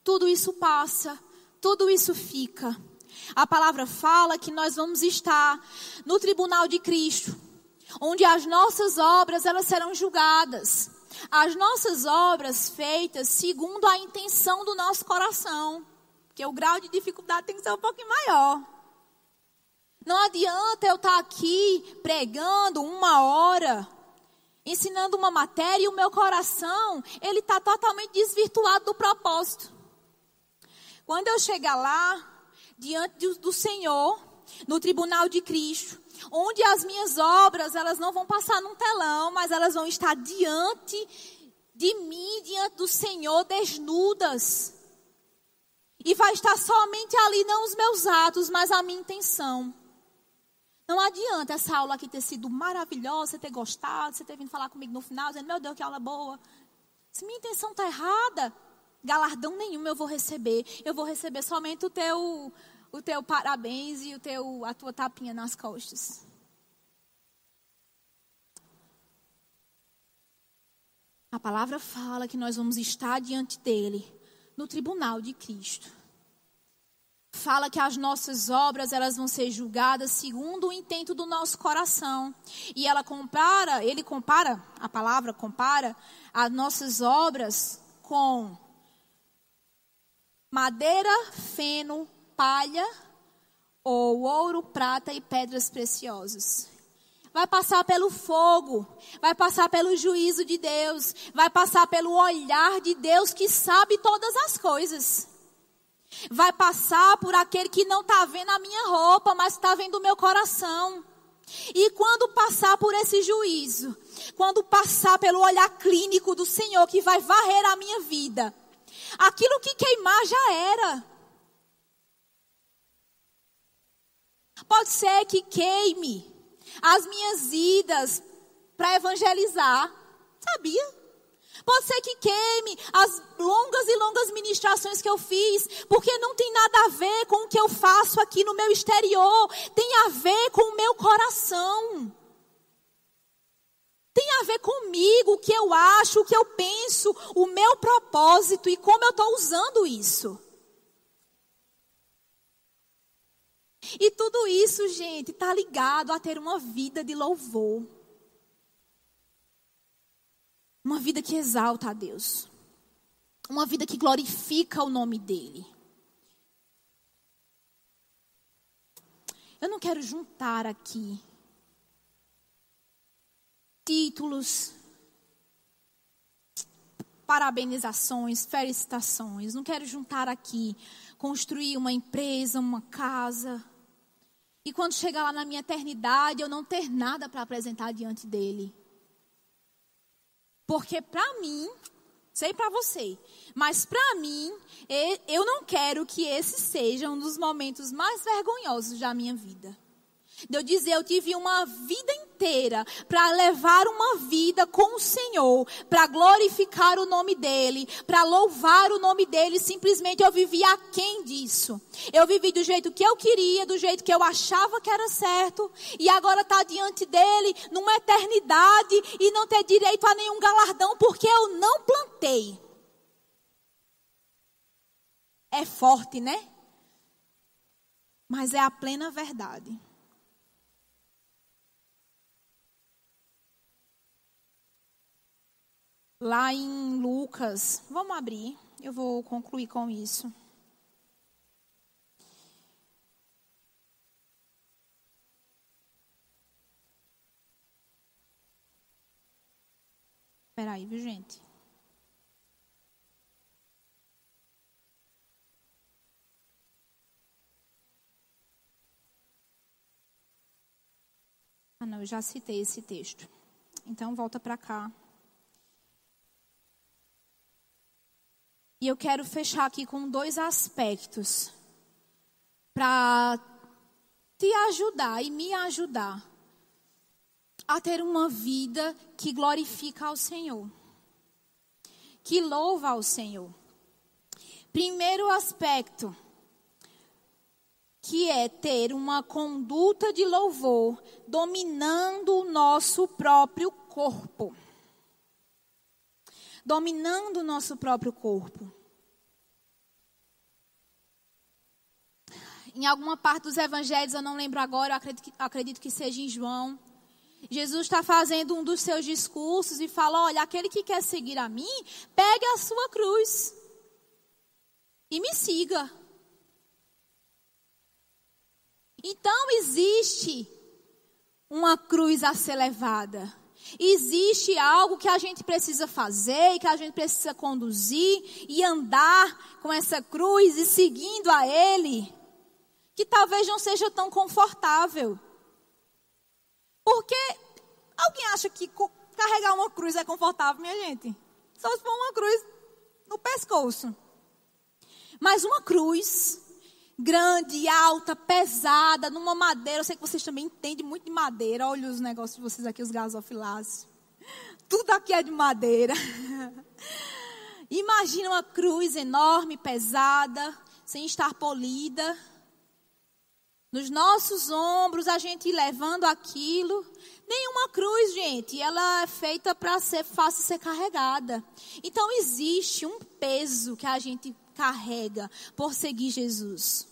Tudo isso passa, tudo isso fica. A palavra fala que nós vamos estar no tribunal de Cristo, onde as nossas obras elas serão julgadas. As nossas obras feitas segundo a intenção do nosso coração, porque o grau de dificuldade tem que ser um pouquinho maior. Não adianta eu estar aqui pregando uma hora, ensinando uma matéria e o meu coração, ele está totalmente desvirtuado do propósito. Quando eu chegar lá, diante do Senhor, no tribunal de Cristo, onde as minhas obras, elas não vão passar num telão, mas elas vão estar diante de mim, diante do Senhor, desnudas. E vai estar somente ali, não os meus atos, mas a minha intenção. Não adianta essa aula aqui ter sido maravilhosa, você ter gostado, você ter vindo falar comigo no final, dizendo, meu Deus, que aula boa. Se minha intenção está errada, galardão nenhum eu vou receber. Eu vou receber somente o teu, o teu parabéns e o teu, a tua tapinha nas costas. A palavra fala que nós vamos estar diante dele, no tribunal de Cristo. Fala que as nossas obras elas vão ser julgadas segundo o intento do nosso coração. E ela compara, ele compara, a palavra compara as nossas obras com madeira, feno, palha ou ouro, prata e pedras preciosas. Vai passar pelo fogo, vai passar pelo juízo de Deus, vai passar pelo olhar de Deus que sabe todas as coisas. Vai passar por aquele que não está vendo a minha roupa, mas está vendo o meu coração. E quando passar por esse juízo, quando passar pelo olhar clínico do Senhor que vai varrer a minha vida, aquilo que queimar já era. Pode ser que queime as minhas idas para evangelizar. Sabia? Pode ser que queime as longas e longas ministrações que eu fiz, porque não tem nada a ver com o que eu faço aqui no meu exterior, tem a ver com o meu coração. Tem a ver comigo, o que eu acho, o que eu penso, o meu propósito e como eu estou usando isso. E tudo isso, gente, está ligado a ter uma vida de louvor. Uma vida que exalta a Deus. Uma vida que glorifica o nome dEle. Eu não quero juntar aqui títulos, parabenizações, felicitações. Não quero juntar aqui, construir uma empresa, uma casa. E quando chegar lá na minha eternidade, eu não ter nada para apresentar diante dele. Porque para mim, sei para você, mas para mim, eu não quero que esse seja um dos momentos mais vergonhosos da minha vida. De eu dizer, eu tive uma vida inteira para levar uma vida com o Senhor, para glorificar o nome dEle, para louvar o nome dEle. Simplesmente eu vivi aquém disso. Eu vivi do jeito que eu queria, do jeito que eu achava que era certo, e agora está diante dEle numa eternidade e não ter direito a nenhum galardão porque eu não plantei. É forte, né? Mas é a plena verdade. Lá em Lucas. Vamos abrir, eu vou concluir com isso. Espera aí, viu, gente? Ah, não, eu já citei esse texto. Então, volta para cá. E eu quero fechar aqui com dois aspectos para te ajudar e me ajudar a ter uma vida que glorifica ao Senhor, que louva ao Senhor. Primeiro aspecto, que é ter uma conduta de louvor dominando o nosso próprio corpo dominando o nosso próprio corpo. Em alguma parte dos evangelhos, eu não lembro agora, eu acredito que, acredito que seja em João. Jesus está fazendo um dos seus discursos e fala: Olha, aquele que quer seguir a mim, pegue a sua cruz e me siga. Então existe uma cruz a ser levada. Existe algo que a gente precisa fazer e que a gente precisa conduzir e andar com essa cruz e seguindo a Ele, que talvez não seja tão confortável. Porque alguém acha que carregar uma cruz é confortável, minha gente? Só se for uma cruz no pescoço. Mas uma cruz grande, alta, pesada, numa madeira. Eu sei que vocês também entendem muito de madeira. Olha os negócios de vocês aqui, os gasofiláceos. Tudo aqui é de madeira. Imagina uma cruz enorme, pesada, sem estar polida. Nos nossos ombros, a gente levando aquilo. Nenhuma cruz, gente, ela é feita para ser fácil ser carregada. Então existe um peso que a gente carrega por seguir Jesus.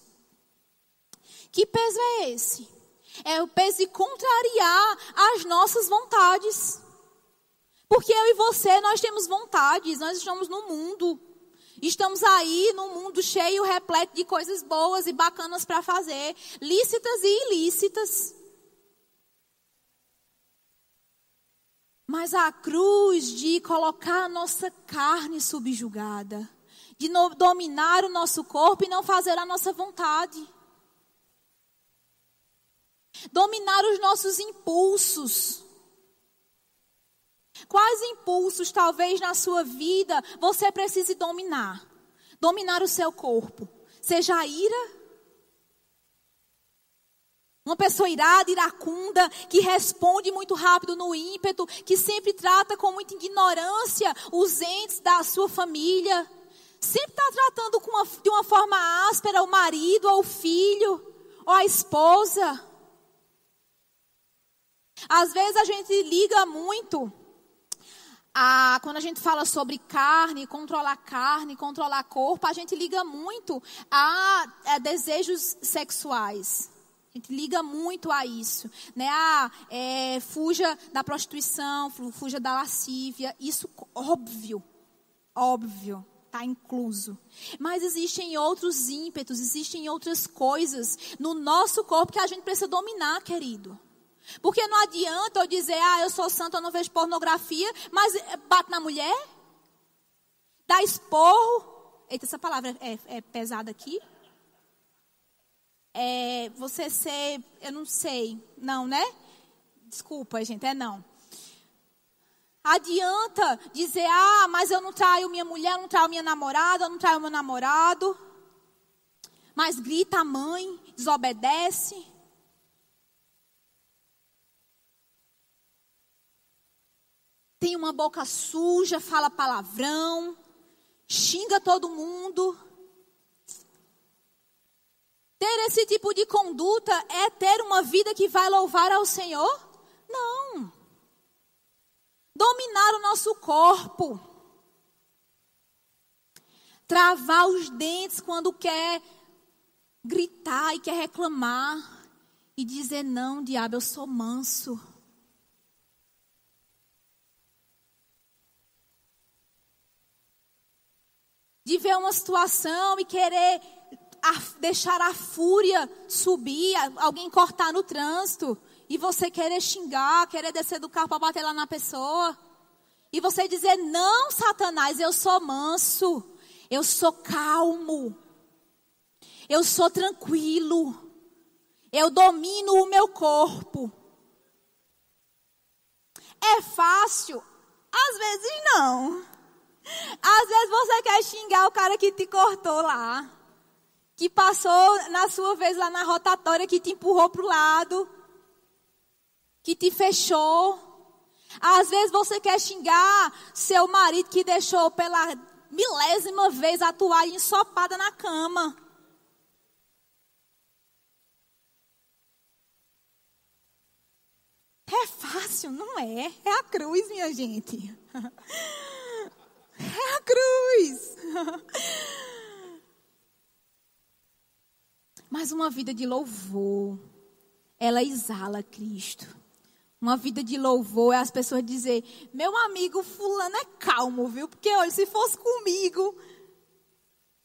Que peso é esse? É o peso de contrariar as nossas vontades. Porque eu e você, nós temos vontades, nós estamos no mundo. Estamos aí num mundo cheio, repleto de coisas boas e bacanas para fazer, lícitas e ilícitas. Mas a cruz de colocar a nossa carne subjugada, de dominar o nosso corpo e não fazer a nossa vontade dominar os nossos impulsos. Quais impulsos, talvez na sua vida, você precise dominar? Dominar o seu corpo. Seja a ira. Uma pessoa irada, iracunda, que responde muito rápido no ímpeto, que sempre trata com muita ignorância os entes da sua família. Sempre está tratando uma, de uma forma áspera o marido, ou o filho, ou a esposa. Às vezes a gente liga muito a, quando a gente fala sobre carne, controlar carne, controlar corpo, a gente liga muito a, a desejos sexuais. A gente liga muito a isso, né? Ah, é, fuja da prostituição, fuja da lascívia. Isso, óbvio, óbvio, está incluso. Mas existem outros ímpetos, existem outras coisas no nosso corpo que a gente precisa dominar, querido. Porque não adianta eu dizer, ah, eu sou santa, eu não vejo pornografia, mas eh, bate na mulher, dá esporro. Eita, essa palavra é, é pesada aqui. É, você ser, eu não sei, não, né? Desculpa, gente, é não. Adianta dizer, ah, mas eu não traio minha mulher, eu não traio minha namorada, eu não traio meu namorado. Mas grita a mãe, desobedece. Tem uma boca suja, fala palavrão, xinga todo mundo. Ter esse tipo de conduta é ter uma vida que vai louvar ao Senhor? Não. Dominar o nosso corpo. Travar os dentes quando quer gritar e quer reclamar. E dizer: Não, diabo, eu sou manso. De ver uma situação e querer a, deixar a fúria subir, alguém cortar no trânsito, e você querer xingar, querer descer do carro para bater lá na pessoa. E você dizer: Não, Satanás, eu sou manso, eu sou calmo, eu sou tranquilo, eu domino o meu corpo. É fácil? Às vezes não. Às vezes você quer xingar o cara que te cortou lá. Que passou na sua vez lá na rotatória, que te empurrou para o lado. Que te fechou. Às vezes você quer xingar seu marido que deixou pela milésima vez a toalha ensopada na cama. É fácil, não é? É a cruz, minha gente. É a cruz. Mas uma vida de louvor, ela exala Cristo. Uma vida de louvor é as pessoas dizer: meu amigo fulano é calmo, viu? Porque olha, se fosse comigo.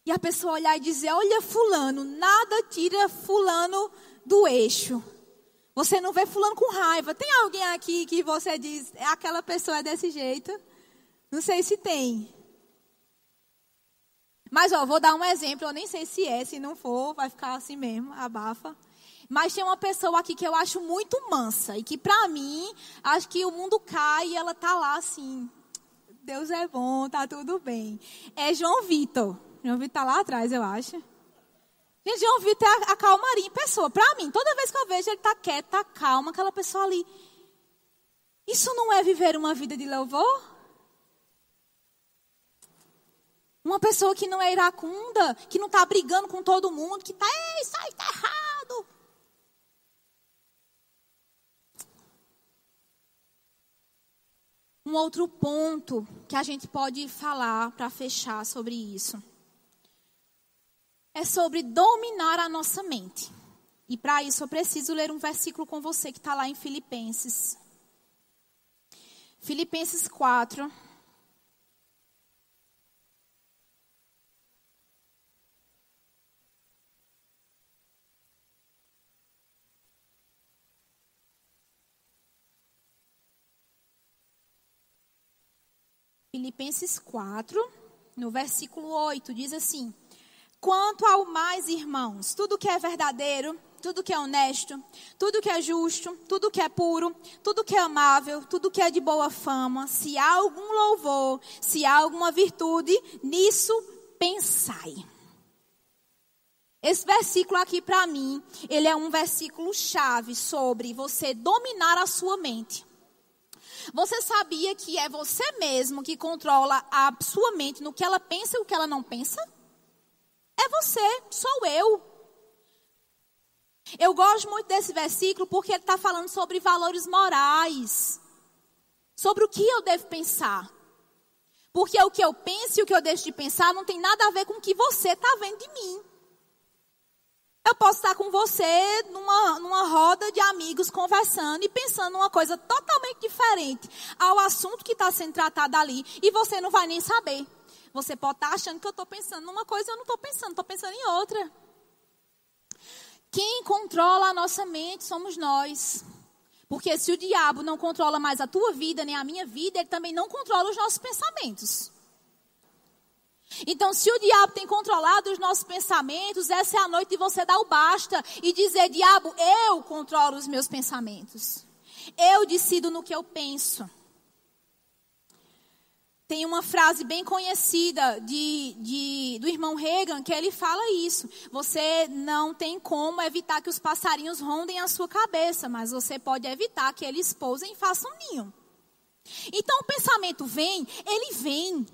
E a pessoa olhar e dizer: olha, fulano, nada tira fulano do eixo. Você não vê fulano com raiva. Tem alguém aqui que você diz, é aquela pessoa é desse jeito? Não sei se tem. Mas, ó, vou dar um exemplo. Eu nem sei se é, se não for, vai ficar assim mesmo, abafa. Mas tem uma pessoa aqui que eu acho muito mansa. E que, pra mim, acho que o mundo cai e ela tá lá assim. Deus é bom, tá tudo bem. É João Vitor. João Vitor tá lá atrás, eu acho. Gente, João Vitor é a calmaria em pessoa. Pra mim, toda vez que eu vejo ele tá quieto, tá calmo, aquela pessoa ali. Isso não é viver uma vida de louvor? Uma pessoa que não é iracunda, que não está brigando com todo mundo, que está, isso aí está errado. Um outro ponto que a gente pode falar para fechar sobre isso é sobre dominar a nossa mente. E para isso eu preciso ler um versículo com você que está lá em Filipenses. Filipenses 4, Filipenses 4, no versículo 8, diz assim: Quanto ao mais, irmãos, tudo que é verdadeiro, tudo que é honesto, tudo que é justo, tudo que é puro, tudo que é amável, tudo que é de boa fama, se há algum louvor, se há alguma virtude, nisso pensai. Esse versículo aqui para mim, ele é um versículo chave sobre você dominar a sua mente. Você sabia que é você mesmo que controla a sua mente no que ela pensa e o que ela não pensa? É você, sou eu. Eu gosto muito desse versículo porque ele está falando sobre valores morais. Sobre o que eu devo pensar. Porque o que eu penso e o que eu deixo de pensar não tem nada a ver com o que você está vendo de mim. Eu posso estar com você numa, numa roda de amigos conversando e pensando uma coisa totalmente diferente ao assunto que está sendo tratado ali e você não vai nem saber. Você pode estar achando que eu estou pensando numa coisa e eu não estou pensando, estou pensando em outra. Quem controla a nossa mente somos nós. Porque se o diabo não controla mais a tua vida nem a minha vida, ele também não controla os nossos pensamentos. Então, se o diabo tem controlado os nossos pensamentos, essa é a noite de você dar o basta e dizer: Diabo, eu controlo os meus pensamentos. Eu decido no que eu penso. Tem uma frase bem conhecida de, de, do irmão Reagan que ele fala isso. Você não tem como evitar que os passarinhos rondem a sua cabeça, mas você pode evitar que eles pousem e façam ninho. Então o pensamento vem, ele vem.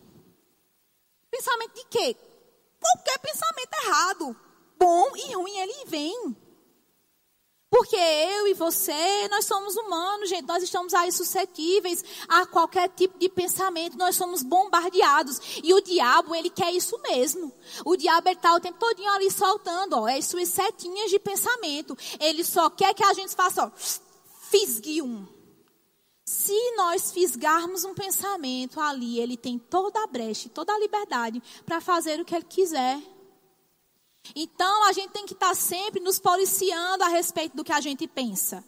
Pensamento de quê? Qualquer pensamento errado, bom e ruim, ele vem. Porque eu e você, nós somos humanos, gente, nós estamos aí suscetíveis a qualquer tipo de pensamento, nós somos bombardeados. E o diabo, ele quer isso mesmo. O diabo, está o tempo todinho ali soltando, ó, as suas setinhas de pensamento. Ele só quer que a gente faça, ó, fisgue um. Se nós fisgarmos um pensamento ali, ele tem toda a brecha, toda a liberdade para fazer o que ele quiser. Então a gente tem que estar tá sempre nos policiando a respeito do que a gente pensa.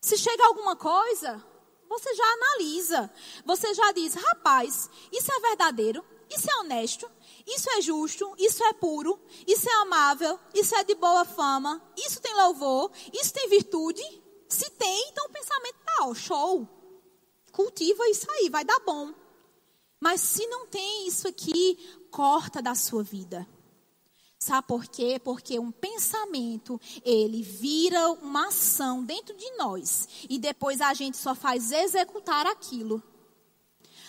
Se chega alguma coisa, você já analisa. Você já diz, rapaz, isso é verdadeiro, isso é honesto, isso é justo, isso é puro, isso é amável, isso é de boa fama, isso tem louvor, isso tem virtude. Se tem, então o pensamento tá, ó, show cultiva isso aí, vai dar bom. Mas se não tem isso aqui, corta da sua vida. Sabe por quê? Porque um pensamento, ele vira uma ação dentro de nós. E depois a gente só faz executar aquilo.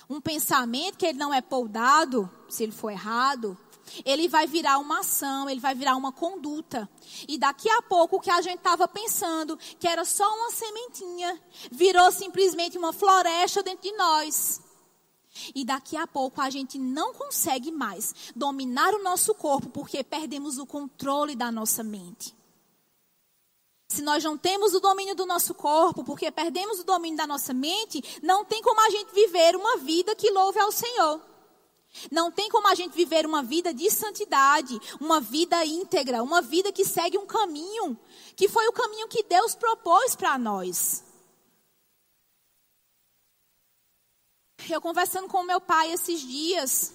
Um pensamento que ele não é poldado, se ele for errado, ele vai virar uma ação, ele vai virar uma conduta. E daqui a pouco o que a gente estava pensando, que era só uma sementinha, virou simplesmente uma floresta dentro de nós. E daqui a pouco a gente não consegue mais dominar o nosso corpo porque perdemos o controle da nossa mente. Se nós não temos o domínio do nosso corpo, porque perdemos o domínio da nossa mente, não tem como a gente viver uma vida que louve ao Senhor. Não tem como a gente viver uma vida de santidade, uma vida íntegra, uma vida que segue um caminho, que foi o caminho que Deus propôs para nós. Eu conversando com meu pai esses dias,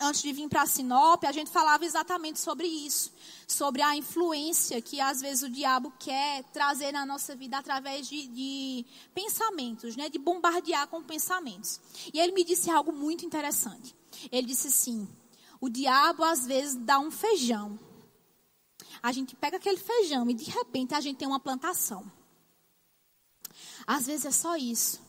antes de vir para Sinop, a gente falava exatamente sobre isso, sobre a influência que às vezes o diabo quer trazer na nossa vida através de, de pensamentos, né, de bombardear com pensamentos. E ele me disse algo muito interessante. Ele disse assim: o diabo às vezes dá um feijão. A gente pega aquele feijão e de repente a gente tem uma plantação. Às vezes é só isso.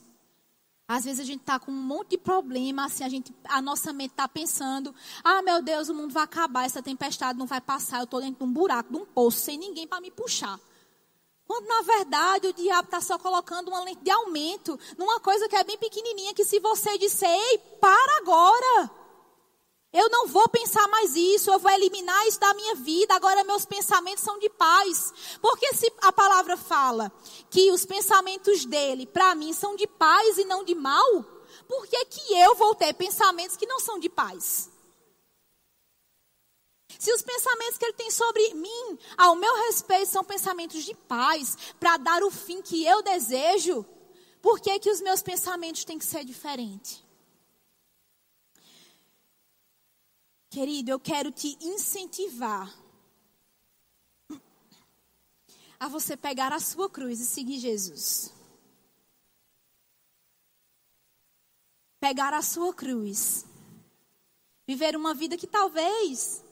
Às vezes a gente está com um monte de problema, assim, a, gente, a nossa mente está pensando, ah, meu Deus, o mundo vai acabar, essa tempestade não vai passar, eu estou dentro de um buraco, de um poço, sem ninguém para me puxar. Quando na verdade o diabo está só colocando uma lente de aumento numa coisa que é bem pequenininha, que se você disser, ei, para agora. Eu não vou pensar mais isso, eu vou eliminar isso da minha vida. Agora meus pensamentos são de paz. Porque se a palavra fala que os pensamentos dele, para mim, são de paz e não de mal, por que, que eu vou ter pensamentos que não são de paz? Se os pensamentos que ele tem sobre mim, ao meu respeito, são pensamentos de paz, para dar o fim que eu desejo, por que, que os meus pensamentos têm que ser diferentes? Querido, eu quero te incentivar a você pegar a sua cruz e seguir Jesus. Pegar a sua cruz. Viver uma vida que talvez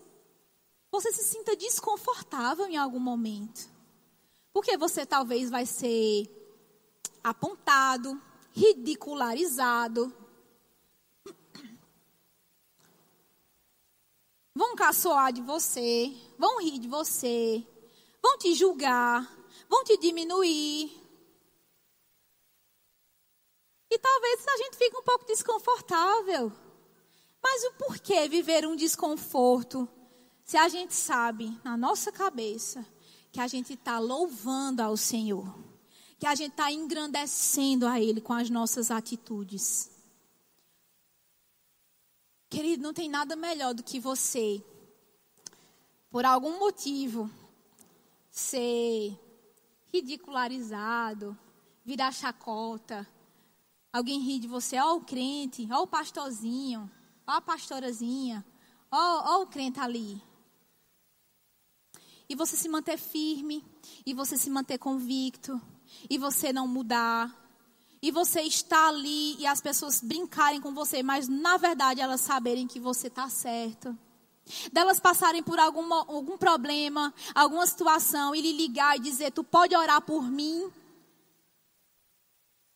você se sinta desconfortável em algum momento. Porque você talvez vai ser apontado, ridicularizado, vão caçoar de você, vão rir de você, vão te julgar, vão te diminuir. E talvez a gente fique um pouco desconfortável. Mas o porquê viver um desconforto se a gente sabe na nossa cabeça que a gente está louvando ao Senhor, que a gente está engrandecendo a Ele com as nossas atitudes? Querido, não tem nada melhor do que você, por algum motivo, ser ridicularizado, virar chacota, alguém rir de você, ó o crente, ó o pastorzinho, ó a pastorazinha, ó, ó o crente ali. E você se manter firme, e você se manter convicto, e você não mudar, e você está ali e as pessoas brincarem com você, mas na verdade elas saberem que você está certo. Delas passarem por algum, algum problema, alguma situação e lhe ligar e dizer: Tu pode orar por mim?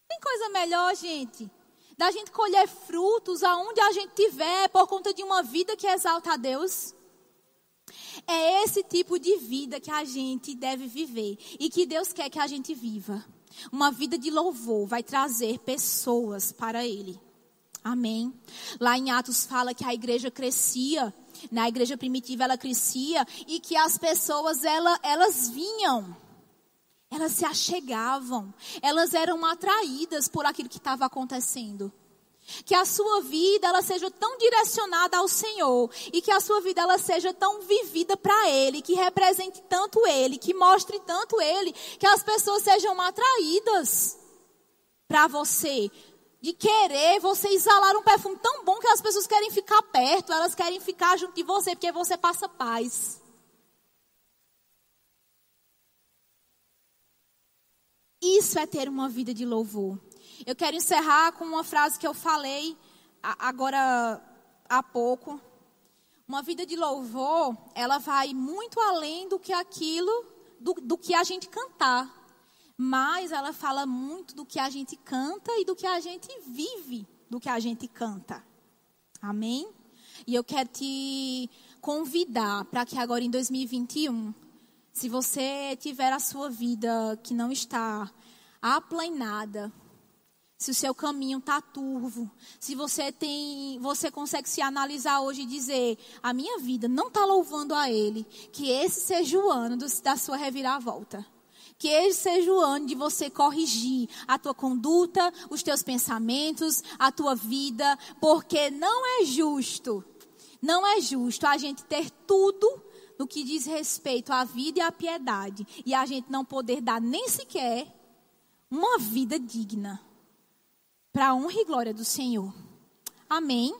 Tem coisa melhor, gente, da gente colher frutos aonde a gente tiver por conta de uma vida que exalta a Deus? É esse tipo de vida que a gente deve viver e que Deus quer que a gente viva. Uma vida de louvor vai trazer pessoas para Ele. Amém. Lá em Atos fala que a igreja crescia, na igreja primitiva ela crescia e que as pessoas ela, elas vinham, elas se achegavam, elas eram atraídas por aquilo que estava acontecendo. Que a sua vida ela seja tão direcionada ao Senhor e que a sua vida ela seja tão vivida para ele, que represente tanto ele, que mostre tanto ele, que as pessoas sejam atraídas para você, de querer você exalar um perfume tão bom que as pessoas querem ficar perto, elas querem ficar junto de você porque você passa paz. Isso é ter uma vida de louvor. Eu quero encerrar com uma frase que eu falei agora há pouco, uma vida de louvor, ela vai muito além do que aquilo, do, do que a gente cantar. Mas ela fala muito do que a gente canta e do que a gente vive do que a gente canta. Amém? E eu quero te convidar para que agora em 2021, se você tiver a sua vida que não está aplanada, se o seu caminho está turvo, se você tem, você consegue se analisar hoje e dizer, a minha vida não está louvando a Ele, que esse seja o ano do, da sua reviravolta. Que esse seja o ano de você corrigir a tua conduta, os teus pensamentos, a tua vida, porque não é justo, não é justo a gente ter tudo no que diz respeito à vida e à piedade e a gente não poder dar nem sequer uma vida digna para a honra e glória do Senhor. Amém?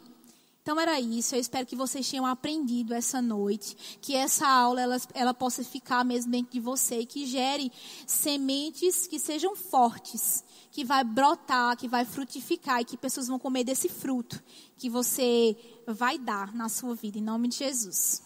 Então era isso. Eu espero que vocês tenham aprendido essa noite, que essa aula ela, ela possa ficar mesmo dentro de você e que gere sementes que sejam fortes, que vai brotar, que vai frutificar e que pessoas vão comer desse fruto que você vai dar na sua vida em nome de Jesus.